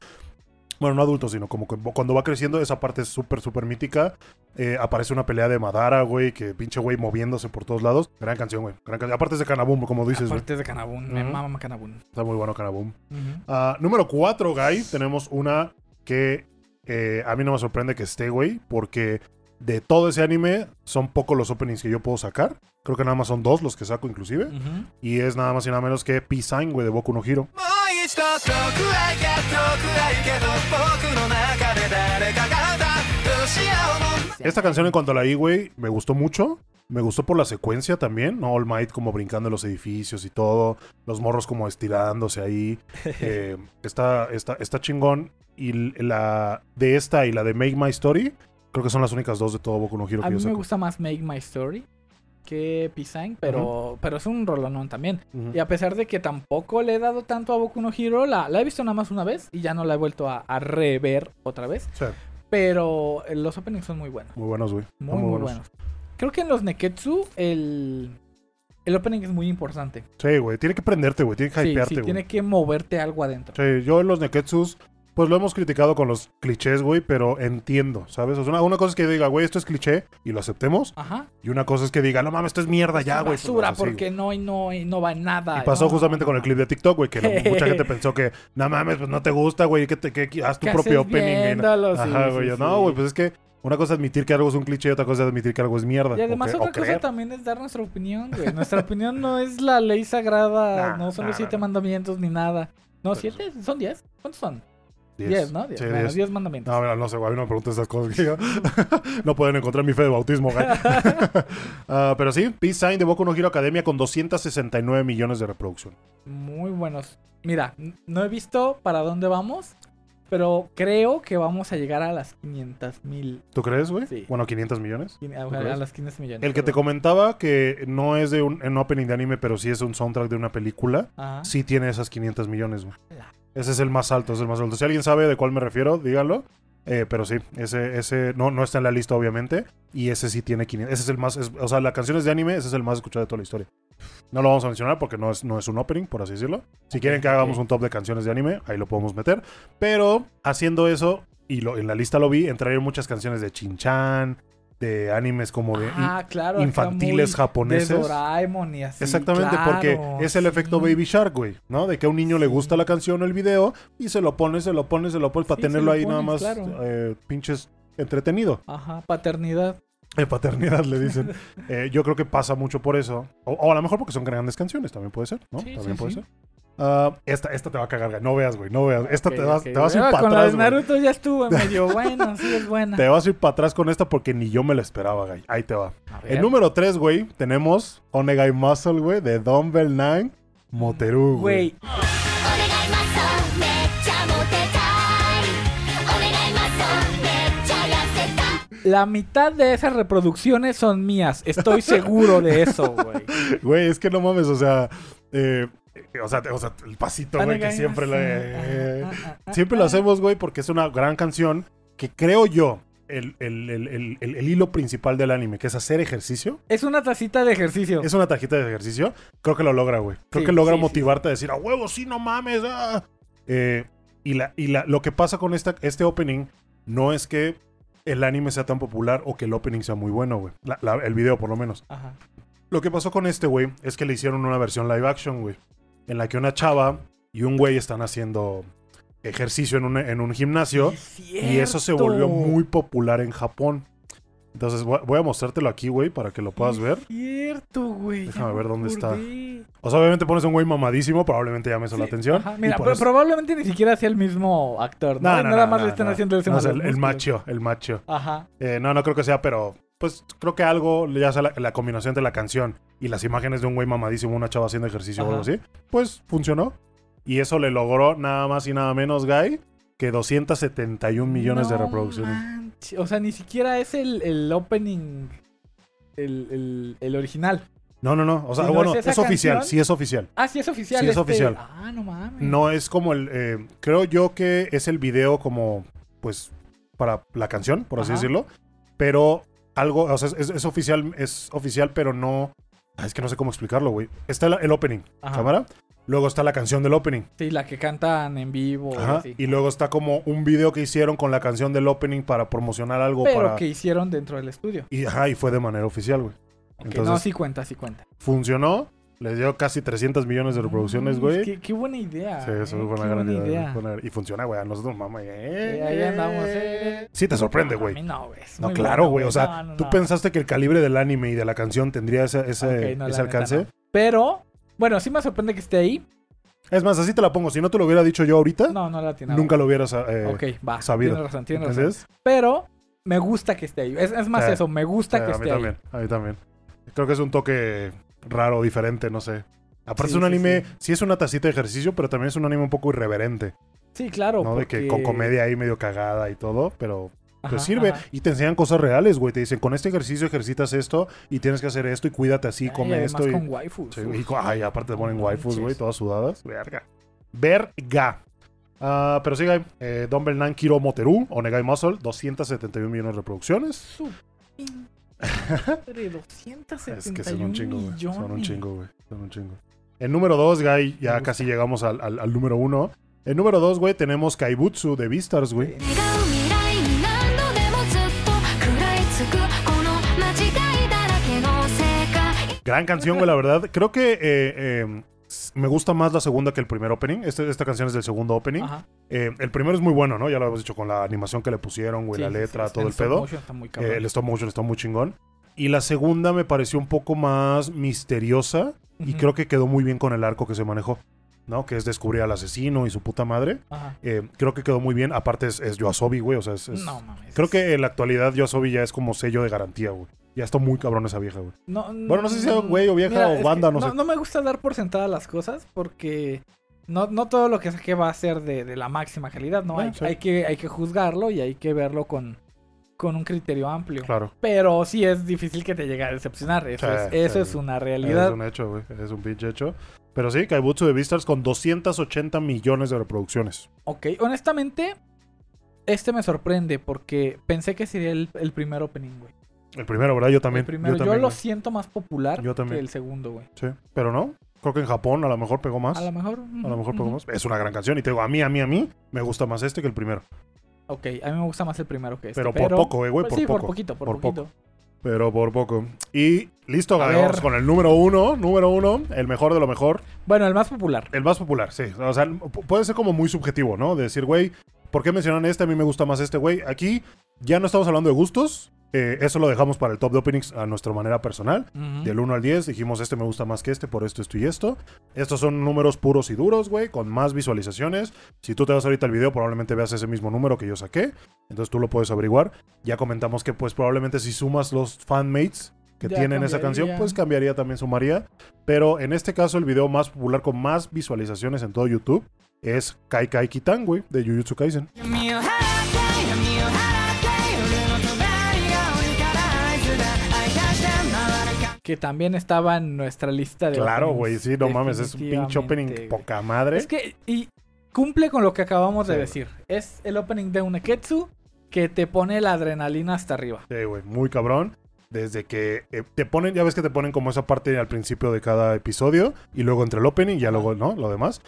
Bueno, no adulto, sino como que cuando va creciendo, esa parte es súper, súper mítica. Eh, aparece una pelea de Madara, güey, que pinche güey moviéndose por todos lados. Gran canción, güey. Gran canción. Aparte es de Kanabum, como dices. Aparte de Kanabun, me mama Kanabun. Está muy bueno Kanabum. Ujú. Ah, número 4, Guy. Tenemos una que eh, a mí no me sorprende que esté, güey, porque de todo ese anime, son pocos los openings que yo puedo sacar. Creo que nada más son dos los que saco, inclusive. Y es nada más y nada menos que P-Sign, güey, de Boku no Hero. Esta canción, en cuanto a la I, güey, me gustó mucho. Me gustó por la secuencia también, ¿no? All Might como brincando en los edificios y todo. Los morros como estirándose ahí. Eh, está, está, está chingón. Y la de esta y la de Make My Story creo que son las únicas dos de todo Boku no Hero A que mí yo me saco. gusta más Make My Story que P-Sign, pero, pero es un rolonón también. Y a pesar de que tampoco le he dado tanto a Boku no Hero, la, la he visto nada más una vez y ya no la he vuelto a, a rever otra vez. Sí, Pero eh, los openings son muy buenos. muy buenos, güey. Muy, muy buenos. Creo que en los Neketsu el, el opening es muy importante. Sí, güey. Tiene que prenderte, güey. Tiene que Sí, hypearte, sí, güey. tiene que moverte algo adentro. Sí, yo en los Neketsus, pues lo hemos criticado con los clichés, güey, pero entiendo, ¿sabes? O sea, una, una cosa es que diga, güey, esto es cliché y lo aceptemos. Ajá. Y una cosa es que diga, no mames, esto es mierda ya, güey. basura Pues, así, porque no, y no, y no va en nada. Y pasó No, justamente no, con el clip de TikTok, güey, que mucha gente pensó que, no mames, pues no te gusta, güey, que, te, que, que haz tu ¿Qué propio opening. güey". viéndolo? Sí, Ajá, güey. sí. No, güey, pues es que una cosa es admitir que algo es un cliché y otra cosa es admitir que algo es mierda. Y además que- otra cosa creer. también es dar nuestra opinión, güey. Nuestra opinión no es la ley sagrada, Nah, no son nah, los siete nah. mandamientos ni nada. No, Pues- siete, son diez. ¿Cuántos son? Diez. Diez, ¿no? Diez. Sí, bueno, diez. diez mandamientos. No, mira, no sé, güey, a mí no me preguntes esas cosas. que yo- no pueden encontrar mi fe de bautismo, güey. Ah, pero sí, Peace Sign de Boku no Hero Academia con 269 millones de reproducción. Muy buenos. Mira, no he visto para dónde vamos, pero creo que vamos a llegar a las 500 mil. ¿Tú crees, güey? Sí. Bueno, 500 millones. A, las 500 millones. El que te comentaba que no es de un, un opening de anime, pero sí es un soundtrack de una película, Ajá. sí tiene esas 500 millones, güey. Ese es el más alto, es el más alto. Si alguien sabe de cuál me refiero, díganlo. Eh, pero sí, ese, ese no, no está en la lista, obviamente. Y ese sí tiene 500. Ese es el más. es- o sea, las canciones de anime, ese es el más escuchado de toda la historia. No lo vamos a mencionar porque no es, no es un opening, por así decirlo. Si quieren que hagamos un top de canciones de anime, ahí lo podemos meter. Pero haciendo eso, y lo, en la lista lo vi, entrarían muchas canciones de Chin-Chan, de animes como de. Ah, claro. infantiles japoneses. De Doraemon y así. Exactamente, claro, porque es el efecto. Baby Shark, güey, ¿no? De que a un niño le gusta la canción o el video y se lo pone, se lo pone, se lo pone para Sí, tenerlo lo ahí nada más claro. eh, pinches entretenido. Ajá, paternidad. De paternidad le dicen. Eh, yo creo que pasa mucho por eso. O, o a lo mejor porque son grandes canciones, también puede ser, ¿no? También puede ser. Uh, esta, esta te va a cagar, güey. No veas, güey. No veas. Esta te, vas, te vas a ir ah, para atrás. Con Naruto ya estuvo medio bueno. sí, es buena. Te vas a ir para atrás con esta porque ni yo me la esperaba, güey. Ahí te va. El número 3, güey, tenemos Onegai Muscle, güey, de Dumbbell 9 Moteru, güey. güey. La mitad de esas reproducciones son mías. Estoy seguro de eso, güey. Güey, es que no mames, o sea. Eh, o sea, te- o sea, el pasito, güey, que siempre lo, eh, siempre lo hacemos, güey, porque es una gran canción que creo yo, el, el- el- el- hilo principal del anime, que es hacer ejercicio, Es una tacita de ejercicio. es una tarjeta de ejercicio, creo que lo logra, güey. Creo Sí, que logra sí, motivarte a decir, a huevo, sí, no mames. ah". Eh, y la, y la, lo que pasa con esta, este opening no es que el anime sea tan popular o que el opening sea muy bueno, güey. El video, por lo menos. Ajá. Lo que pasó con este, güey, es que le hicieron una versión live action, güey. En la que una chava y un güey están haciendo ejercicio en un, en un gimnasio. Es Y eso se volvió muy popular en Japón. Entonces voy a mostrártelo aquí, güey, para que lo puedas ver. Cierto, güey. Déjame me ver dónde está. O sea, obviamente pones un güey mamadísimo, probablemente llame eso la Sí, atención. ajá, Mira, por pero eso- probablemente ni siquiera sea el mismo actor, ¿no? No, no, Nada no, más le están haciendo el es el, el macho, el macho. Ajá. Eh, no, no creo que sea, pero pues creo que algo, ya sea la, la combinación de la canción y las imágenes de un güey mamadísimo, una chava haciendo ejercicio o algo así, pues funcionó. Y eso le logró nada más y nada menos, Guy, que 271 millones de reproducciones. O sea, ni siquiera es el, el opening. El, el, el original. No, no, no. O sea, Si no bueno, es oficial, sí es oficial. Ah, sí es oficial. Sí, es este- oficial. Ah, no mames. No es como el. eh, creo yo que es el video como, pues, para la canción, por así Ajá. decirlo. Pero algo, o sea, es, es oficial, es oficial, pero no. ah, Es que no sé cómo explicarlo, güey. Está el, el opening, Ajá. cámara. Luego está la canción del opening. Sí, la que cantan en vivo. y Ajá, así. Y luego está como un video que hicieron con la canción del opening para promocionar algo Pero para. que hicieron dentro del estudio. Y, ajá, y fue de manera oficial, güey. Entonces, no, sí cuenta, sí cuenta. funcionó. Les dio casi 300 millones de reproducciones, güey. Qué, qué buena idea. Sí, eso eh, fue una gran idea. Y funciona, güey. A nosotros, mamá. Eh, ahí andamos, eh. Sí te sorprende, a güey. mí no, güey. No, claro, güey. O sea, No, tú pensaste que el calibre del anime y de la canción tendría ese, ese, ese alcance. Pero, bueno, sí me sorprende que esté ahí. Es más, así te la pongo. Si no te lo hubiera dicho yo ahorita, No, no la tiene. nunca lo hubieras eh, Ok, va. sabido. Tienes razón, tienes. Pero me gusta que esté ahí. Es, es más eso, me gusta que a mí esté ahí. también. A mí también. Creo que es un toque raro, diferente, no sé. Aparte Sí, es un anime, sí. sí. es una tacita de ejercicio, pero también es un anime un poco irreverente, Sí, claro. ¿no? De que con comedia ahí medio cagada y todo, pero Ajá, pues sirve. ajá. Y te enseñan cosas reales, güey. Te dicen, con este ejercicio ejercitas esto y tienes que hacer esto y cuídate así, Ay, come además esto. Y... con waifus. Sí, y ay, aparte te ponen waifus, güey, todas sudadas. Verga. Verga. Ah, pero sigue, eh, Dumbbell Nan Kiro Moteru, Onegai Muscle, 271 millones de reproducciones. Su Entre 271 es que son un chingo, güey. Son un chingo, güey. Son un chingo. En número 2, Guy, ya casi llegamos al, al, al número 1. En número 2, güey, tenemos Kaibutsu de Beastars, güey. Gran canción, güey, la verdad. Creo que eh, eh, me gusta más la segunda que el primer opening. Este- esta canción es del segundo opening. Ajá. Eh, el primero es muy bueno, ¿no? Ya lo hemos dicho con la animación que le pusieron, güey, Sí, la letra, todo el stop pedo. motion está muy Eh, el stop motion está muy chingón. Y la segunda me pareció un poco más misteriosa y creo que quedó muy bien con el arco que se manejó, ¿no? Que es descubrir al asesino y su puta madre. Eh, creo que quedó muy bien. Aparte es, es Yoasobi, güey, o sea, es... es- No mames. Creo que en la actualidad Yoasobi ya es como sello de garantía, güey. Ya está muy cabrón esa vieja, güey. No, Bueno, no sé si sea güey o vieja Mira, o es banda, no sé. No me gusta dar por sentadas las cosas porque no, no todo lo que saque va a ser de, de la máxima calidad, ¿no? Hay, sí. hay que, hay que juzgarlo y hay que verlo con, con un criterio amplio. Claro. Pero sí es difícil que te llegue a decepcionar. Eso, Sí, es, eso sí. es una Es realidad. un hecho, güey. Es un pinche hecho. Pero sí, Kaibutsu de Beastars con 280 millones de reproducciones. Ok, honestamente, este me sorprende porque pensé que sería el, el primer opening, güey. El primero, ¿verdad? Yo también. El primero, yo, también, lo güey. siento más popular Yo también. que el segundo, güey. Sí, pero no. Creo que en Japón a lo mejor pegó más. A lo mejor. A lo mejor pegó más. Es una gran canción. Y te digo, a mí, a mí, a mí, me gusta más este que el primero. Ok, a mí me gusta más el primero que este. Pero por poco, eh, güey, pues por sí, poco. por poquito, por, Por poquito. poco. Pero por poco. Y listo, vamos con el número uno. Número uno, el mejor de lo mejor. Bueno, el más popular. El más popular, sí. O sea, pu- puede ser como muy subjetivo, ¿no? De decir, güey, ¿por qué mencionan este? A mí me gusta más este, güey. Aquí ya no estamos hablando de gustos. Eh, eso lo dejamos para el top de openings a nuestra manera personal. Del 1 al 10 dijimos, este me gusta más que este por esto, esto y esto. Estos son números puros y duros, güey, con más visualizaciones. Si tú te vas ahorita al video, probablemente veas ese mismo número que yo saqué. Entonces tú lo puedes averiguar. Ya comentamos que pues probablemente si sumas los fanmates que Ya tienen esa canción, pues cambiaría también, sumaría. Pero en este caso el video más popular con más visualizaciones en todo YouTube es Kai Kai Kitan, güey, de Jujutsu Kaisen. Que también estaba en nuestra lista de. Claro, güey, sí, no mames, es un pinche opening poca madre. Es que. Y cumple con lo que acabamos de decir. Es el opening de un Neketsu que te pone la adrenalina hasta arriba. Sí, güey, muy cabrón. Desde que eh, te ponen, ya ves que te ponen como esa parte al principio de cada episodio y luego entre el opening y ya luego, ¿no? Lo demás.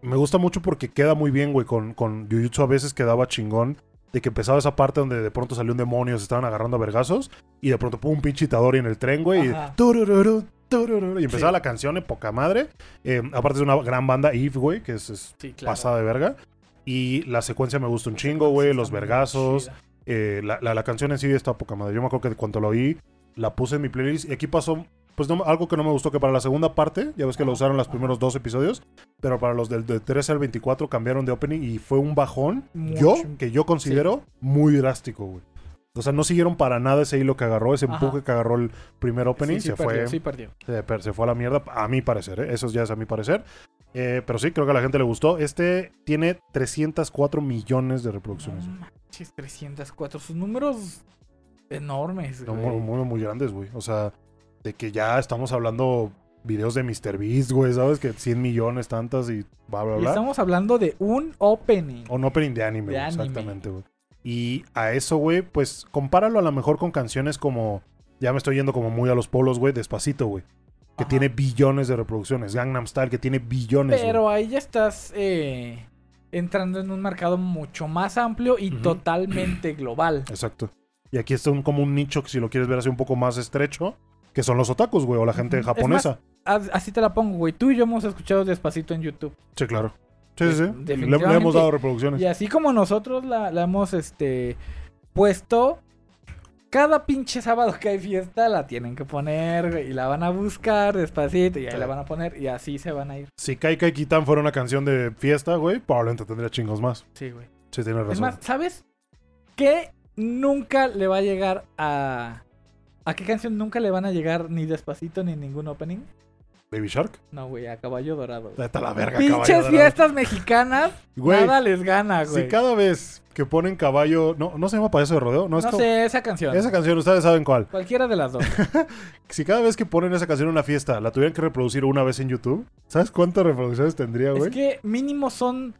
Me gusta mucho porque queda muy bien, güey. Con, con Jujutsu a veces quedaba chingón de que empezaba esa parte donde de pronto salió un demonio, se estaban agarrando a vergazos y de pronto pum, un pinche Itadori en el tren, güey. Y, Ajá. turururu, turururu, y empezaba Sí. la canción en poca madre. Eh, aparte es una gran banda, Eve, güey, que es, es Sí, claro. pasada de verga. Y la secuencia me gusta un chingo, güey. Los vergazos. eh, la, la- la canción en sí está poca madre. Yo me acuerdo que cuando lo oí, la puse en mi playlist y aquí pasó, pues no- algo que no me gustó, que para la segunda parte, ya ves que lo usaron los primeros dos episodios, pero para los del de 13 al 24 cambiaron de opening y fue un bajón, Mucho. yo, que yo considero muy drástico, güey. O sea, no siguieron para nada ese hilo que agarró, ese Ajá. empuje que agarró el primer opening, Sí, sí se perdió, fue... sí perdió. Se, per- se fue a la mierda, a mi parecer, ¿eh? eso ya es a mi parecer. Eh, pero sí, creo que a la gente le gustó. Este tiene 304 millones de reproducciones. No manches, 304. Sus números enormes, güey. muy, muy, muy grandes, güey. O sea, de que ya estamos hablando videos de Mr. Beast, güey, ¿sabes? Que 100 millones tantas y bla, bla, Y bla. estamos hablando de un opening. Un opening de anime, De anime. exactamente, güey. Y a eso, güey, pues compáralo a lo mejor con canciones como. Ya me estoy yendo como muy a los polos, güey, despacito, güey. Que Ajá. tiene billones de reproducciones. Gangnam Style, que tiene billones. Pero ahí ya estás eh, entrando en un mercado mucho más amplio y totalmente global. Exacto. Y aquí está un, como un nicho que si lo quieres ver así un poco más estrecho, que son los otakus, güey, o la gente. Es japonesa. As- Así te la pongo, güey. Tú y yo hemos escuchado despacito en YouTube. Sí, claro. Sí, sí, sí. Le- Le, hemos dado reproducciones. Y así como nosotros la, la hemos este puesto, cada pinche sábado que hay fiesta la tienen que poner güey, y la van a buscar despacito y ahí Sí. la van a poner y así se van a ir. Si Kai Kai Kitan fuera una canción de fiesta, güey, probablemente tendría chingos más. Sí, güey. Sí, tienes razón. Es más, ¿sabes qué nunca le va a llegar a... ¿A qué canción nunca le van a llegar ni despacito ni ningún opening? Baby Shark. No, güey, a Caballo Dorado. a la verga, caballo Pinches dorado. fiestas mexicanas, Güey, nada les gana, güey. si cada vez que ponen caballo. No, no se llama payaso de rodeo, no, No es como- sé, esa canción. Esa canción, ustedes saben cuál. Cualquiera de las dos. Si cada vez que ponen esa canción en una fiesta la tuvieran que reproducir una vez en YouTube, ¿sabes cuántas reproducciones tendría, güey? Es que mínimo son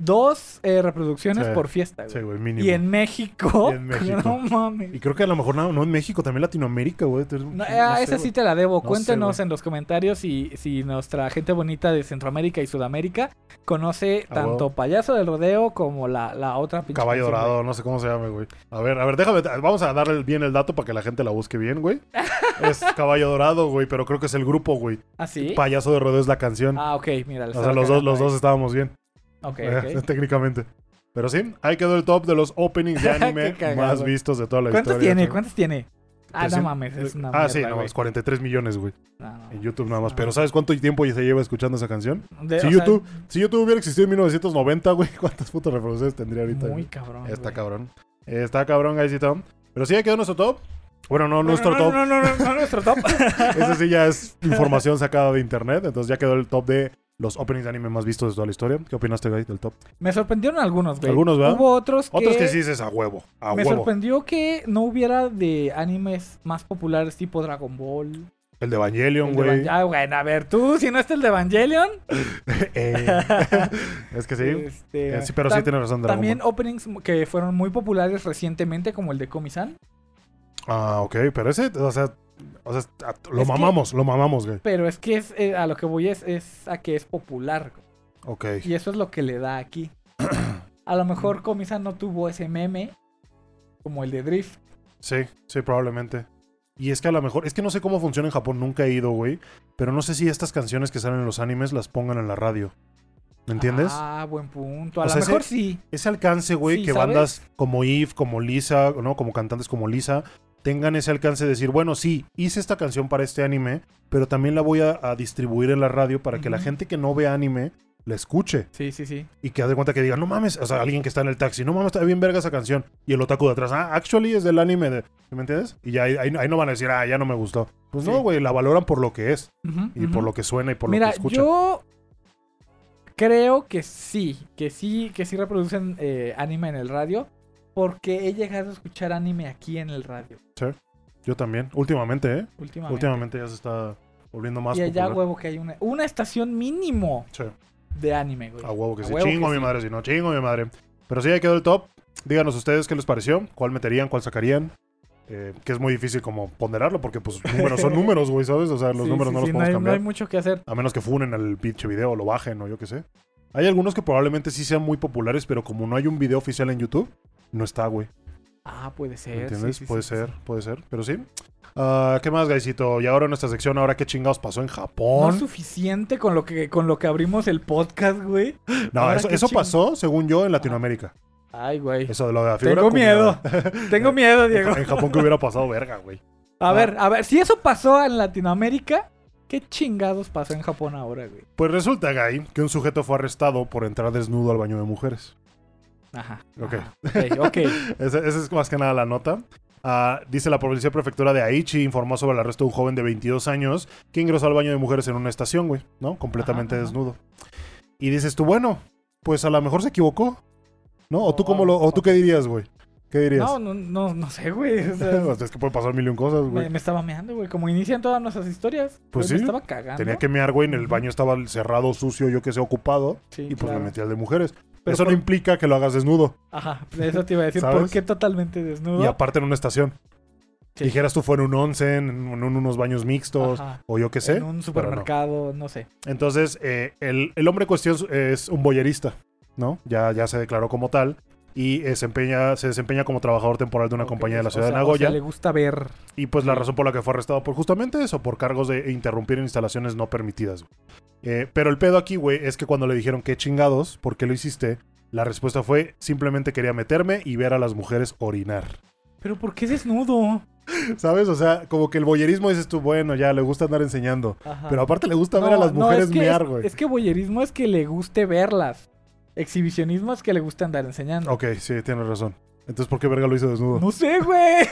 dos eh, reproducciones Sí. por fiesta, güey. Sí, güey, mínimo. y en México, Y en México. no mames. Y creo que a lo mejor no, no en México, también Latinoamérica, güey. Entonces, No, no a sé, esa sí te la debo. Cuéntenos en los comentarios si, si nuestra gente bonita de Centroamérica y Sudamérica conoce Ah, tanto. Payaso del Rodeo como la, la otra pinche Caballo canción, dorado, no sé cómo se llame, güey. A ver, a ver, déjame, vamos a darle bien el dato para que la gente la busque bien, güey. Es Caballo Dorado, güey, pero creo que es el grupo, güey. ¿Ah, sí? Payaso de rodeo es la canción. Ah, ok, mira. o sea, los dos, los dos estábamos bien. Ok, eh, ok. técnicamente. Pero sí, ahí quedó el top de los openings de anime más vistos de toda la ¿Cuántos historia. tiene? ¿Cuántos tiene? Ah, no sí. mames, es una Ah, sí, no, es 43 millones, güey. No, no. En YouTube nada más. No. Pero ¿sabes cuánto tiempo ya se lleva escuchando esa canción? De- Si sea, YouTube, si YouTube hubiera existido en 1990, güey, ¿cuántas putas reproducciones tendría ahorita? Muy güey? cabrón. Está cabrón. Está cabrón, guysito. Pero sí, ahí quedó nuestro top. Bueno, no No, nuestro no, top. No, no, no, no, no nuestro top. Ese sí ya es información sacada de internet. Entonces ya quedó el top de los openings de anime más vistos de toda la historia. ¿Qué opinaste, güey, del top? Me sorprendieron algunos, güey. Algunos, ¿verdad? Hubo otros que... Otros que sí dices a huevo. A Me huevo. sorprendió que no hubiera de animes más populares tipo Dragon Ball. El de Evangelion, güey. Ah, bueno, a ver, tú, si no está el de Evangelion. Eh, es que sí. este, Eh, sí, pero sí tienes razón. Dragon También Ball. openings que fueron muy populares recientemente, como el de Komi-san. Ah, ok. Pero ese, o sea, o sea lo Es que- mamamos, lo mamamos, güey. Pero es que es, eh, a lo que voy es, es a que es popular. Ok. Y eso es lo que le da aquí. A lo mejor Komi-san no tuvo ese meme como el de Drift. Sí, sí, probablemente. Y es que a lo mejor, es que no sé cómo funciona en Japón, nunca he ido, güey. Pero no sé si estas canciones que salen en los animes las pongan en la radio. ¿Me entiendes? Ah, buen punto. A lo mejor ese- sí. Ese alcance, güey, Sí, que ¿sabes? bandas como Eve, como Lisa, ¿no? Como cantantes como Lisa, tengan ese alcance de decir, bueno, sí, hice esta canción para este anime, pero también la voy a, a distribuir en la radio para que la gente que no ve anime la escuche. Sí, sí, sí. Y que de cuenta que diga, no mames, o sea, alguien que está en el taxi, no mames, está bien verga esa canción. Y el otaku de atrás, ah, actually es del anime de. ¿Me entiendes? Y ya ahí, ahí- no van a decir, ah, ya no me gustó. Pues Sí. no, güey, la valoran por lo que es. Y por lo que suena y por Mira, lo que escucha. yo creo que sí, que sí, que sí reproducen eh, anime en el radio, porque he llegado a escuchar anime aquí en el radio Yo también. Últimamente, ¿eh? últimamente. Últimamente ya se está volviendo más y allá popular. huevo que hay una, una estación mínimo Sí. de anime, güey. A huevo que A sí. huevo chingo que a mi sí. madre, si no, chingo a mi madre. Pero sí, ahí quedó el top. Díganos ustedes qué les pareció, cuál meterían, cuál sacarían. Eh, que es muy difícil como ponderarlo porque pues números son números, güey, ¿sabes? O sea, los Sí, números sí, no los sí, podemos hay, cambiar. hay mucho que hacer. A menos que funen al pinche video, lo bajen o yo qué sé. Hay algunos que probablemente sí sean muy populares, pero como no hay un video oficial en YouTube, no está, güey. Ah, puede ser. ¿Entiendes? sí, puede sí, ser, puede ser. Pero sí. Ah, ¿Qué más, Gaisito? Y ahora en nuestra sección, ahora qué chingados pasó en No Japón. es suficiente con lo que con lo que abrimos el podcast, güey. No, eso, eso pasó, según yo, en Latinoamérica. Ay, güey. Eso de lo de la figura Tengo miedo. Tengo miedo, Diego. En Japón que hubiera pasado verga, güey. A Ah. ver, a ver, si eso pasó en Latinoamérica, ¿qué chingados pasó en Japón ahora, güey? Pues resulta, Guy, que un sujeto fue arrestado por entrar desnudo al baño de mujeres. Ajá. Ok. ajá, Ok, ok. Esa es más que nada la nota. Ah, dice la policía prefectura de Aichi informó sobre el arresto de un joven de 22 años que ingresó al baño de mujeres en una estación, güey, ¿no? Completamente Ajá, ajá. desnudo. Y dices tú, bueno, pues a lo mejor se equivocó, ¿no? ¿O tú cómo lo, o tú qué dirías, güey? ¿Qué dirías? No, no, no, no sé, güey. o sea, es que puede pasar mil y un cosas, güey. me, me estaba meando, güey. Como inician todas nuestras historias. Pues güey, sí. Me estaba cagando. Tenía que mear, güey, en el baño estaba cerrado, sucio, yo que sé, ocupado. Sí, y pues claro. me metí al de mujeres. Pero Eso por- no implica que lo hagas desnudo. Ajá, eso te iba a decir. ¿Sabes? ¿Por qué totalmente desnudo? Y aparte en una estación. Sí. Dijeras tú fue en un onsen, en, unos baños mixtos, Ajá. o yo qué sé. En un no. supermercado, no. sé. Entonces, eh, el, el hombre en cuestión es un boyerista, ¿no? Ya, ya se declaró como tal. Y eh, desempeña, se desempeña como trabajador temporal de una compañía de la o ciudad sea- de o Nagoya. sea, le gusta ver. Y pues la razón por la que fue arrestado por justamente eso, por cargos de interrumpir instalaciones no permitidas. Eh, pero el pedo aquí, güey, es que cuando le dijeron qué chingados, ¿por qué lo hiciste? La respuesta fue simplemente quería meterme y ver a las mujeres orinar. Pero ¿por qué desnudo? ¿Sabes? O sea, como que el boyerismo dices tú, bueno, ya le gusta andar enseñando. Ajá. Pero aparte le gusta ver a las no, mujeres es que mear, es- güey. Es que boyerismo es que le guste verlas. Exhibicionismo es que le gusta andar enseñando. Ok, sí, tienes razón. Entonces, ¿por qué verga lo hizo desnudo? No sé, güey.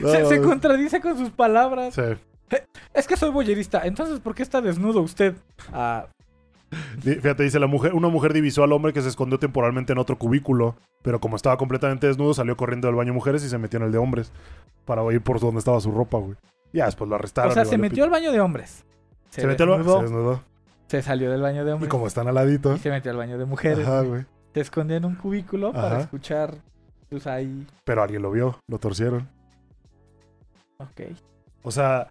No, se, se contradice con sus palabras. Sí. Es que soy boyerista. Entonces, ¿por qué está desnudo usted? Ah, Fíjate, dice la mujer, una mujer divisó al hombre que se escondió temporalmente en otro cubículo, pero como estaba completamente desnudo, salió corriendo del baño mujeres y se metió en el de hombres para ir por donde estaba su ropa, güey. Ya después lo arrestaron. o sea, se metió al baño de hombres. pito. Se metió al baño. Se desnudó. Se salió del baño de Y hombres. como están al ladito. Y se metió al baño de mujeres. Ajá, güey. Se escondió en un cubículo para escuchar. Pues ahí. Pero alguien lo vio, lo torcieron. Ok. O sea,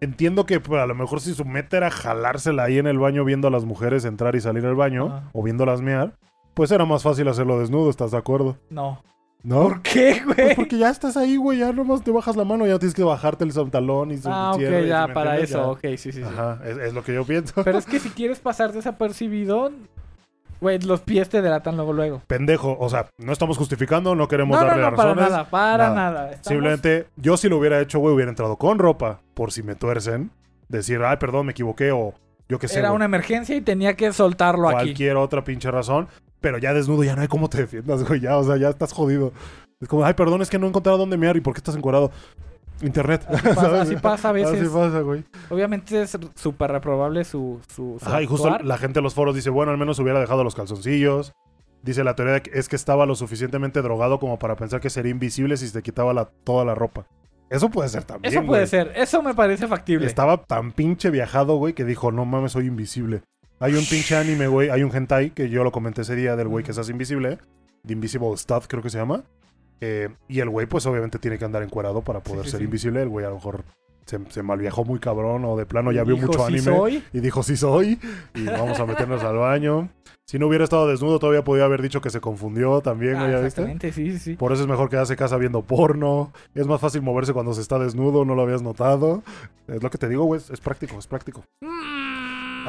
entiendo que pues, a lo mejor si su meta era jalársela ahí en el baño viendo a las mujeres entrar y salir del baño, Ajá. o viéndolas mear, pues era más fácil hacerlo desnudo, ¿estás de acuerdo? No. ¿No? ¿Por qué, güey? Pues porque ya estás ahí, güey, ya nomás te bajas la mano, ya tienes que bajarte el pantalón y su ah, ok, ya, ¿me para entiendes? eso. Ya. Ok, sí, sí, sí. Ajá, es, es lo que yo pienso. Pero es que si quieres pasar desapercibido, güey, los pies te delatan luego, luego. Pendejo, o sea, no estamos justificando, no queremos No, no, darle no, para razones. nada, para nada. nada. Estamos- Simplemente, yo si lo hubiera hecho, güey, hubiera entrado con ropa, por si me tuercen. Decir, ay, perdón, me equivoqué, o yo qué sé. Era una emergencia y tenía que soltarlo aquí. cualquier otra pinche razón. Pero ya desnudo, ya no hay cómo te defiendas, güey, ya, o sea, ya estás jodido. Es como, ay, perdón, es que no he encontrado dónde mear y por qué estás encuadrado. Internet. Así pasa, ¿sabes? así pasa a veces. Así pasa, güey. Obviamente es súper reprobable su, su, su Ajá, y justo la gente de los foros dice, bueno, al menos hubiera dejado los calzoncillos. Dice la teoría que es que estaba lo suficientemente drogado como para pensar que sería invisible si se quitaba la, toda la ropa. Eso puede ser también. Eso puede güey. ser, eso me parece factible. Estaba tan pinche viajado, güey, que dijo, no mames, soy invisible. Hay un pinche anime, güey, hay un hentai, que yo lo comenté ese día del güey que se hace invisible, The Invisible Stuff creo que se llama. Eh, y el güey, pues obviamente tiene que andar encuerado para poder sí, ser sí. invisible. El güey a lo mejor se, se malviajó muy cabrón o de plano ya vio Dijo, mucho "Sí anime soy". y dijo sí soy y vamos a meternos al baño. Si no hubiera estado desnudo todavía podía haber dicho que se confundió también, Ah, sí, sí, sí. Por eso es mejor quedarse en casa viendo porno. Es más fácil moverse cuando se está desnudo, no lo habías notado. Es lo que te digo, güey, es práctico, es práctico.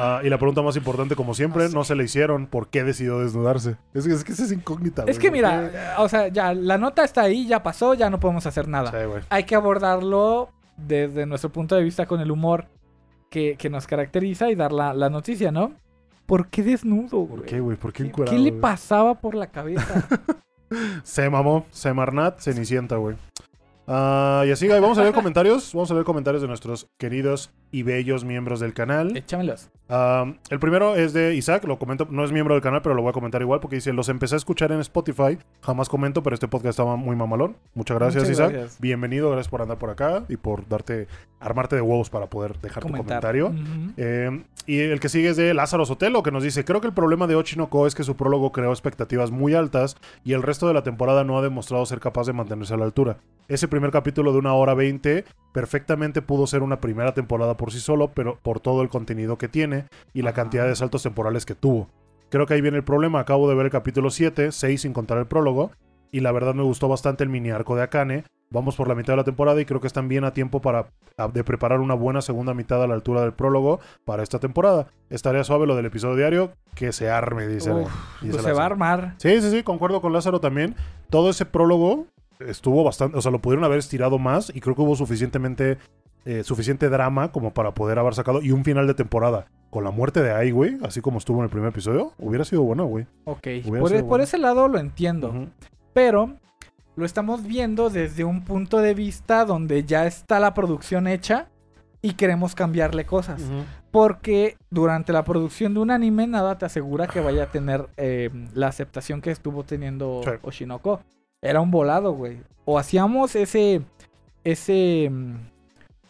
Ah, y la pregunta más importante, como siempre, No sé. no se le hicieron. ¿Por qué decidió desnudarse? Es, es que esa es incógnita, Es güey, que ¿por mira, o sea, ya la nota está ahí, ya pasó, ya no podemos hacer nada. Sí, güey. Hay que abordarlo desde nuestro punto de vista con el humor que, que nos caracteriza y dar la, la noticia, ¿no? ¿Por qué desnudo, ¿Por güey? qué, güey? ¿Por qué ¿Qué, encuerado, qué le güey? pasaba por la cabeza? Se mamó. Semarnat, Cenicienta, güey. Ah, y así, güey, vamos a leer comentarios. Vamos a leer comentarios de nuestros queridos y bellos miembros del canal. Échamelos. Ah, el primero es de Isaac, lo comento, no es miembro del canal, pero lo voy a comentar igual porque dice, los empecé a escuchar en Spotify, jamás comento, pero este podcast estaba muy mamalón. Muchas gracias, Muchas Isaac. gracias. Bienvenido, gracias por andar por acá y por darte, armarte de huevos para poder dejar tu Comentar. comentario. Eh, y el que sigue es de Lázaro Sotelo, que nos dice, creo que el problema de Ochinoko es que su prólogo creó expectativas muy altas y el resto de la temporada no ha demostrado ser capaz de mantenerse a la altura. Ese primer capítulo de una hora 20 perfectamente pudo ser una primera temporada por sí solo, pero por todo el contenido que tiene y la cantidad de saltos temporales que tuvo. Creo que ahí viene el problema. Acabo de ver el capítulo 7, 6 sin contar el prólogo. Y la verdad me gustó bastante el mini arco de Akane. Vamos por la mitad de la temporada y creo que están bien a tiempo para a- de preparar una buena segunda mitad a la altura del prólogo para esta temporada. Estaría suave lo del episodio diario, que se arme, dice. Uf, dice Pues se va a armar. Sí, sí, sí, concuerdo con Lázaro también. Todo ese prólogo estuvo bastante, o sea, lo pudieron haber estirado más y creo que hubo suficientemente, eh, suficiente drama como para poder haber sacado y un final de temporada con la muerte de Ai, güey, así como estuvo en el primer episodio, hubiera sido bueno, güey. Ok. Hubiera Por, bueno. ese lado lo entiendo. Pero lo estamos viendo desde un punto de vista donde ya está la producción hecha y queremos cambiarle cosas. Porque durante la producción de un anime nada te asegura que vaya a tener eh, la aceptación que estuvo teniendo Sí. Oshinoko. Era un volado, güey. O hacíamos ese. ese.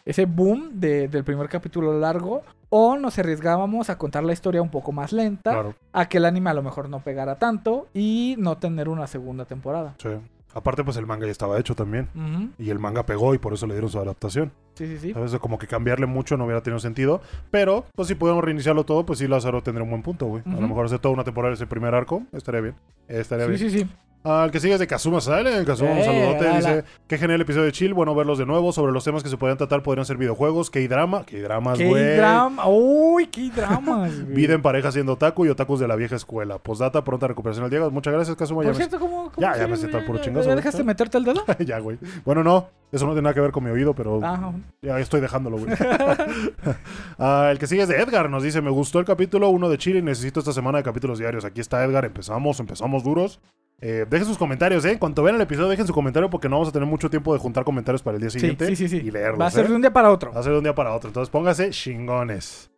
Ese boom de- del primer capítulo largo. O nos arriesgábamos a contar la historia un poco más lenta. Claro, A que el anime a lo mejor no pegara tanto. Y no tener una segunda temporada. sí. Aparte, pues el manga ya estaba hecho también. Y el manga pegó y por eso le dieron su adaptación. Sí, sí, sí. A veces como que cambiarle mucho no hubiera tenido sentido. Pero, pues si pudiéramos reiniciarlo todo, pues sí, Lázaro tendría un buen punto, güey. A lo mejor hacer toda una temporada ese primer arco, estaría bien. Estaría Sí, bien. sí, sí. Al que sigue es de Kazuma Silent. Kazuma, un Eh, saludote. Dice: Qué genial episodio de Chill. Bueno, verlos de nuevo. Sobre los temas que se podrían tratar, podrían ser videojuegos, K-drama. K-dramas, ¡Qué güey. drama! ¡Uy, qué dramas! güey! Vida en pareja siendo otaku y otakus de la vieja escuela. Postdata, pronta recuperación al Diego. Muchas gracias, Kazuma. Ya Por me- ¿cómo, cómo Ya, ya me siento ya- chingazo, ¿Ya dejaste meterte el dedo? ya, güey. Bueno, no. Eso no tiene nada que ver con mi oído, pero Ah, ya estoy dejándolo, güey. Ah, el que sigue es de Edgar. Nos dice: Me gustó el capítulo 1 de Chile y necesito esta semana de capítulos diarios. Aquí está Edgar. Empezamos, empezamos duros. Eh, dejen sus comentarios, ¿eh? Cuando vean el episodio, dejen su comentario porque no vamos a tener mucho tiempo de juntar comentarios para el día siguiente sí, sí, sí. y leerlos. Va a ser ¿eh? de un día para otro. Va a ser de un día para otro. Entonces póngase chingones.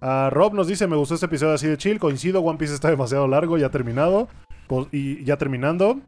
Ah, Rob nos dice, me gustó este episodio así de chill. Coincido, One Piece está demasiado largo, ya terminado. Pos- y ya terminando.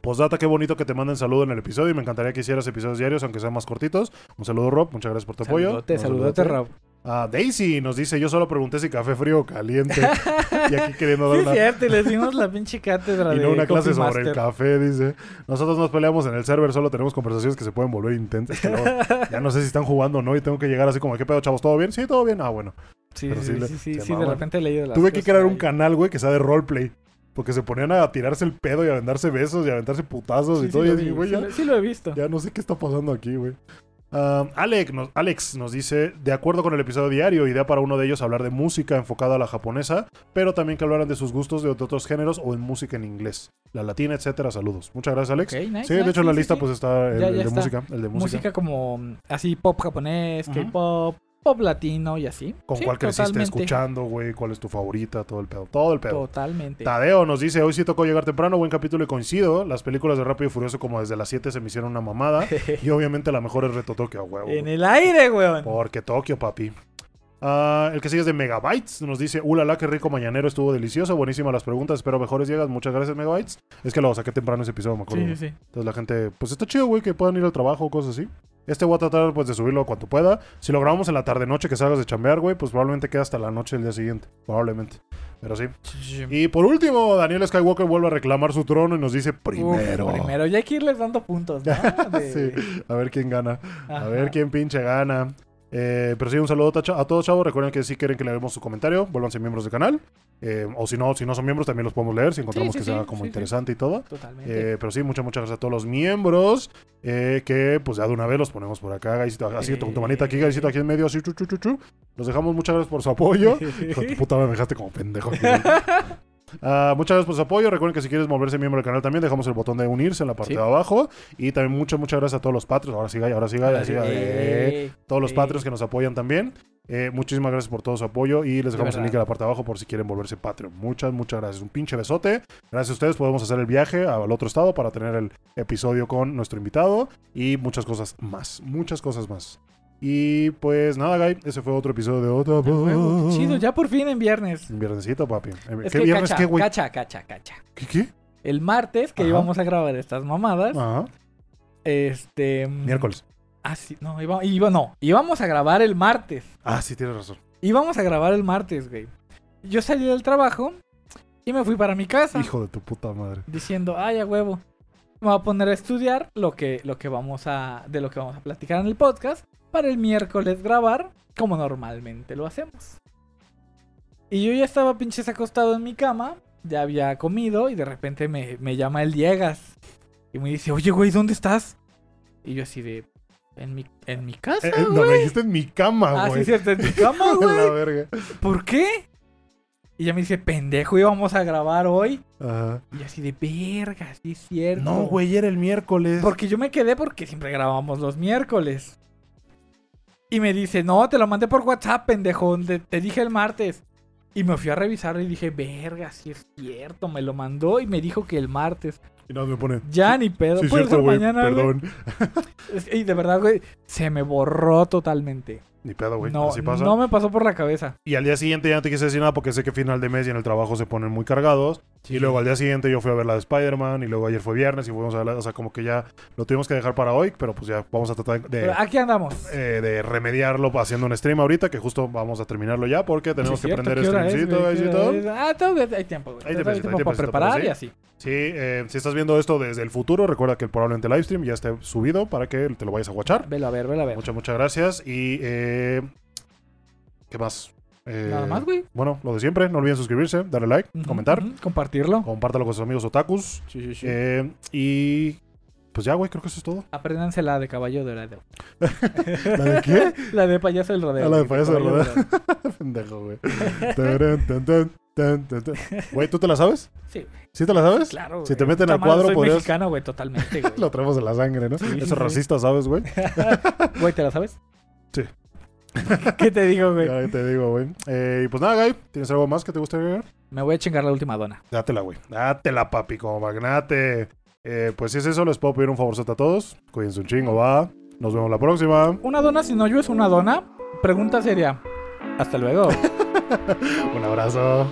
Postdata, qué bonito que te manden saludo en el episodio. Y me encantaría que hicieras episodios diarios, aunque sean más cortitos. Un saludo, Rob. Muchas gracias por tu apoyo. Saludote, saludote, Rob. Ah, Daisy nos dice, yo solo pregunté si café frío o caliente. y aquí queriendo dar Sí, una... cierto, y les dimos la pinche cátedra Y no una clase sobre el café, dice. Nosotros nos peleamos en el server, solo tenemos conversaciones que se pueden volver intensas. Que luego ya no sé si están jugando o no y tengo que llegar así como, ¿qué pedo, chavos? ¿Todo bien? Sí, todo bien. Ah, bueno. Sí, Pero sí, sí sí, le- sí, sí, de repente he leído las Tuve que crear un canal, güey, que sea de roleplay. Porque se ponían a tirarse el pedo y a aventarse besos y a aventarse putazos Sí, y sí todo. y así, güey, sí ya, lo- sí lo he visto. ya no sé qué está pasando aquí, güey. Alex, nos, Alex nos dice, de acuerdo con el episodio diario, idea para uno de ellos hablar de música enfocada a la japonesa, pero también que hablaran de sus gustos de otros géneros o en música en inglés, la latina, etcétera. Saludos. Muchas gracias, Alex. Ok, nice, sí, de hecho en la sí, lista sí. pues está el, Ya- el ya de está. música, el de música. Música como así pop japonés. K-pop, pop latino y así. Con Sí, cuál creciste totalmente. escuchando, güey, cuál es tu favorita, todo el pedo, todo el pedo. Totalmente. Tadeo nos dice, hoy sí tocó llegar temprano, buen capítulo y coincido. Las películas de Rápido y Furioso como desde las 7 se me hicieron una mamada. y obviamente la mejor es Reto Tokio, huevo. en el aire, weón. Porque Tokio, papi. Ah, el que sigue es de Megabytes. Nos dice, ulala, qué rico mañanero, estuvo delicioso. Buenísimas las preguntas, espero mejores llegas. Muchas gracias, Megabytes. Es que lo saqué temprano ese episodio, me acuerdo. Sí, sí, sí. Entonces la gente, pues está chido, güey, que puedan ir al trabajo o cosas así. Este voy a tratar, pues, de subirlo cuanto pueda. Si lo grabamos en la tarde-noche que salgas de chambear, güey, pues probablemente queda hasta la noche del día siguiente. Probablemente. Pero sí. Y por último, Daniel Skywalker vuelve a reclamar su trono y nos dice primero. Uf, primero, ya hay que irles dando puntos, ¿no? De- Sí, a ver quién gana. A ver quién pinche gana. Eh, pero sí, un saludo a todos, chavos. Recuerden que si quieren que leemos su comentario, vuélvanse miembros del canal. Eh, o si no, si no son miembros, también los podemos leer si encontramos sí, que sí, sea como interesante y todo. Totalmente. Eh, pero sí, muchas, muchas gracias a todos los miembros. que pues ya de una vez los ponemos por acá. Gaisito, así con tu manita aquí, Gaisito, aquí en medio, así, chu, chu, chu. Los dejamos, muchas gracias por su apoyo. Hijo de tu puta, me dejaste como pendejo. aquí. Ah, muchas gracias por su apoyo. Recuerden que si quieres volverse miembro del canal también, dejamos el botón de unirse en la parte Sí. de abajo. Y también muchas, muchas gracias a todos los patrios. Ahora sí, ahora sí, ahora sí, Gay. Eh, Eh, todos los eh. patrios que nos apoyan también. Eh, muchísimas gracias por todo su apoyo y les dejamos el link en la parte de abajo por si quieren volverse Patreon. Muchas, muchas gracias. Un pinche besote. Gracias a ustedes podemos hacer el viaje al otro estado para tener el episodio con nuestro invitado y muchas cosas más. Muchas cosas más. Y pues nada, Guy, ese fue otro episodio de Otra Huevo, qué chido, ya por fin en viernes. Viernesito, papi. Eh, Es ¿Qué que viernes cacha, qué, güey? cacha, cacha, cacha. ¿Qué, qué? El martes que Ajá. íbamos a grabar estas mamadas, Ajá. este... mm, Miércoles. Ah, sí, no, iba, iba- no, íbamos a grabar el martes. Ah, sí, tienes razón. Íbamos a grabar el martes, güey. Yo salí del trabajo y me fui para mi casa Hijo de tu puta madre. diciendo, ay, a huevo. Me voy a poner a estudiar lo que, lo que vamos a, de lo que vamos a platicar en el podcast para el miércoles grabar como normalmente lo hacemos. Y yo ya estaba pinches acostado en mi cama, ya había comido y de repente me, me llama el Diegas. Y me dice, oye, güey, ¿dónde estás? Y yo así de, en mi, en mi casa, Eh, no, me dijiste en mi cama, ah, güey. sí, cierto, en mi cama, la güey. verga. ¿Por qué? Y ella me dice, pendejo, íbamos a grabar hoy. Ajá. Y yo así de, verga, sí es cierto. No, güey, era el miércoles. Porque yo me quedé porque siempre grabamos los miércoles. Y me dice, no, te lo mandé por WhatsApp, pendejo. Te, te dije el martes. Y me fui a revisar y dije, verga, sí es cierto. Me lo mandó y me dijo que el martes. Y nada, me pone. Ya ni pedo. Sí, cierto, güey. Perdón. Y de verdad, güey, se me borró totalmente. Ni pedo, güey. No, Así pasa. no me pasó por la cabeza. Y al día siguiente ya no te quise decir nada porque sé que final de mes y en el trabajo se ponen muy cargados. Y luego al día siguiente yo fui a ver la de Spider-Man. Y luego ayer fue viernes y fuimos a ver la. O sea, como que ya lo tuvimos que dejar para hoy. Pero pues ya vamos a tratar de. Pero aquí andamos. eh, de remediarlo haciendo un stream ahorita, que justo vamos a terminarlo ya porque tenemos Sí, que prender ¿qué hora es, streamcito, guysito. es? Ah, todavía hay tiempo, güey. Hay tiempo para preparar y sí. así. Sí, eh, si estás viendo esto desde el futuro, recuerda que probablemente el livestream ya esté subido para que te lo vayas a watchar. Velo a ver, velo a ver. Muchas, muchas gracias. Y. Eh, ¿Qué más? Eh, Nada más, güey. Bueno, lo de siempre. No olviden suscribirse, darle like, comentar. Compartirlo. Compártalo con sus amigos otakus. Sí, sí, sí. Eh, y. Pues ya, güey, creo que eso es todo. Apréndanse la de caballo dorado. ¿La de qué? La de payaso del rodeo. Ah, la de payaso del rodeo. Pendejo, güey. Güey, ¿tú te la sabes? Sí, ¿Sí te la sabes? claro. Si güey. te meten Puta al cuadro, soy podrías- mexicano, güey, totalmente, güey. Lo traemos en la sangre, ¿no? Sí, Eso es sí. racista, ¿sabes, güey? Güey, ¿te la sabes? Sí. ¿Qué te digo, güey? Ya te digo, güey. Eh, y pues nada, Guy, ¿tienes algo más que te agregar? Me voy a chingar la última dona. Dátela, güey. Dátela, papi, como magnate. Eh, pues si es eso, les puedo pedir un favorzote a todos. Cuídense un chingo, va. Nos vemos la próxima. Una dona sin hoyo es una dona. Pregunta seria. Hasta luego. Un abrazo.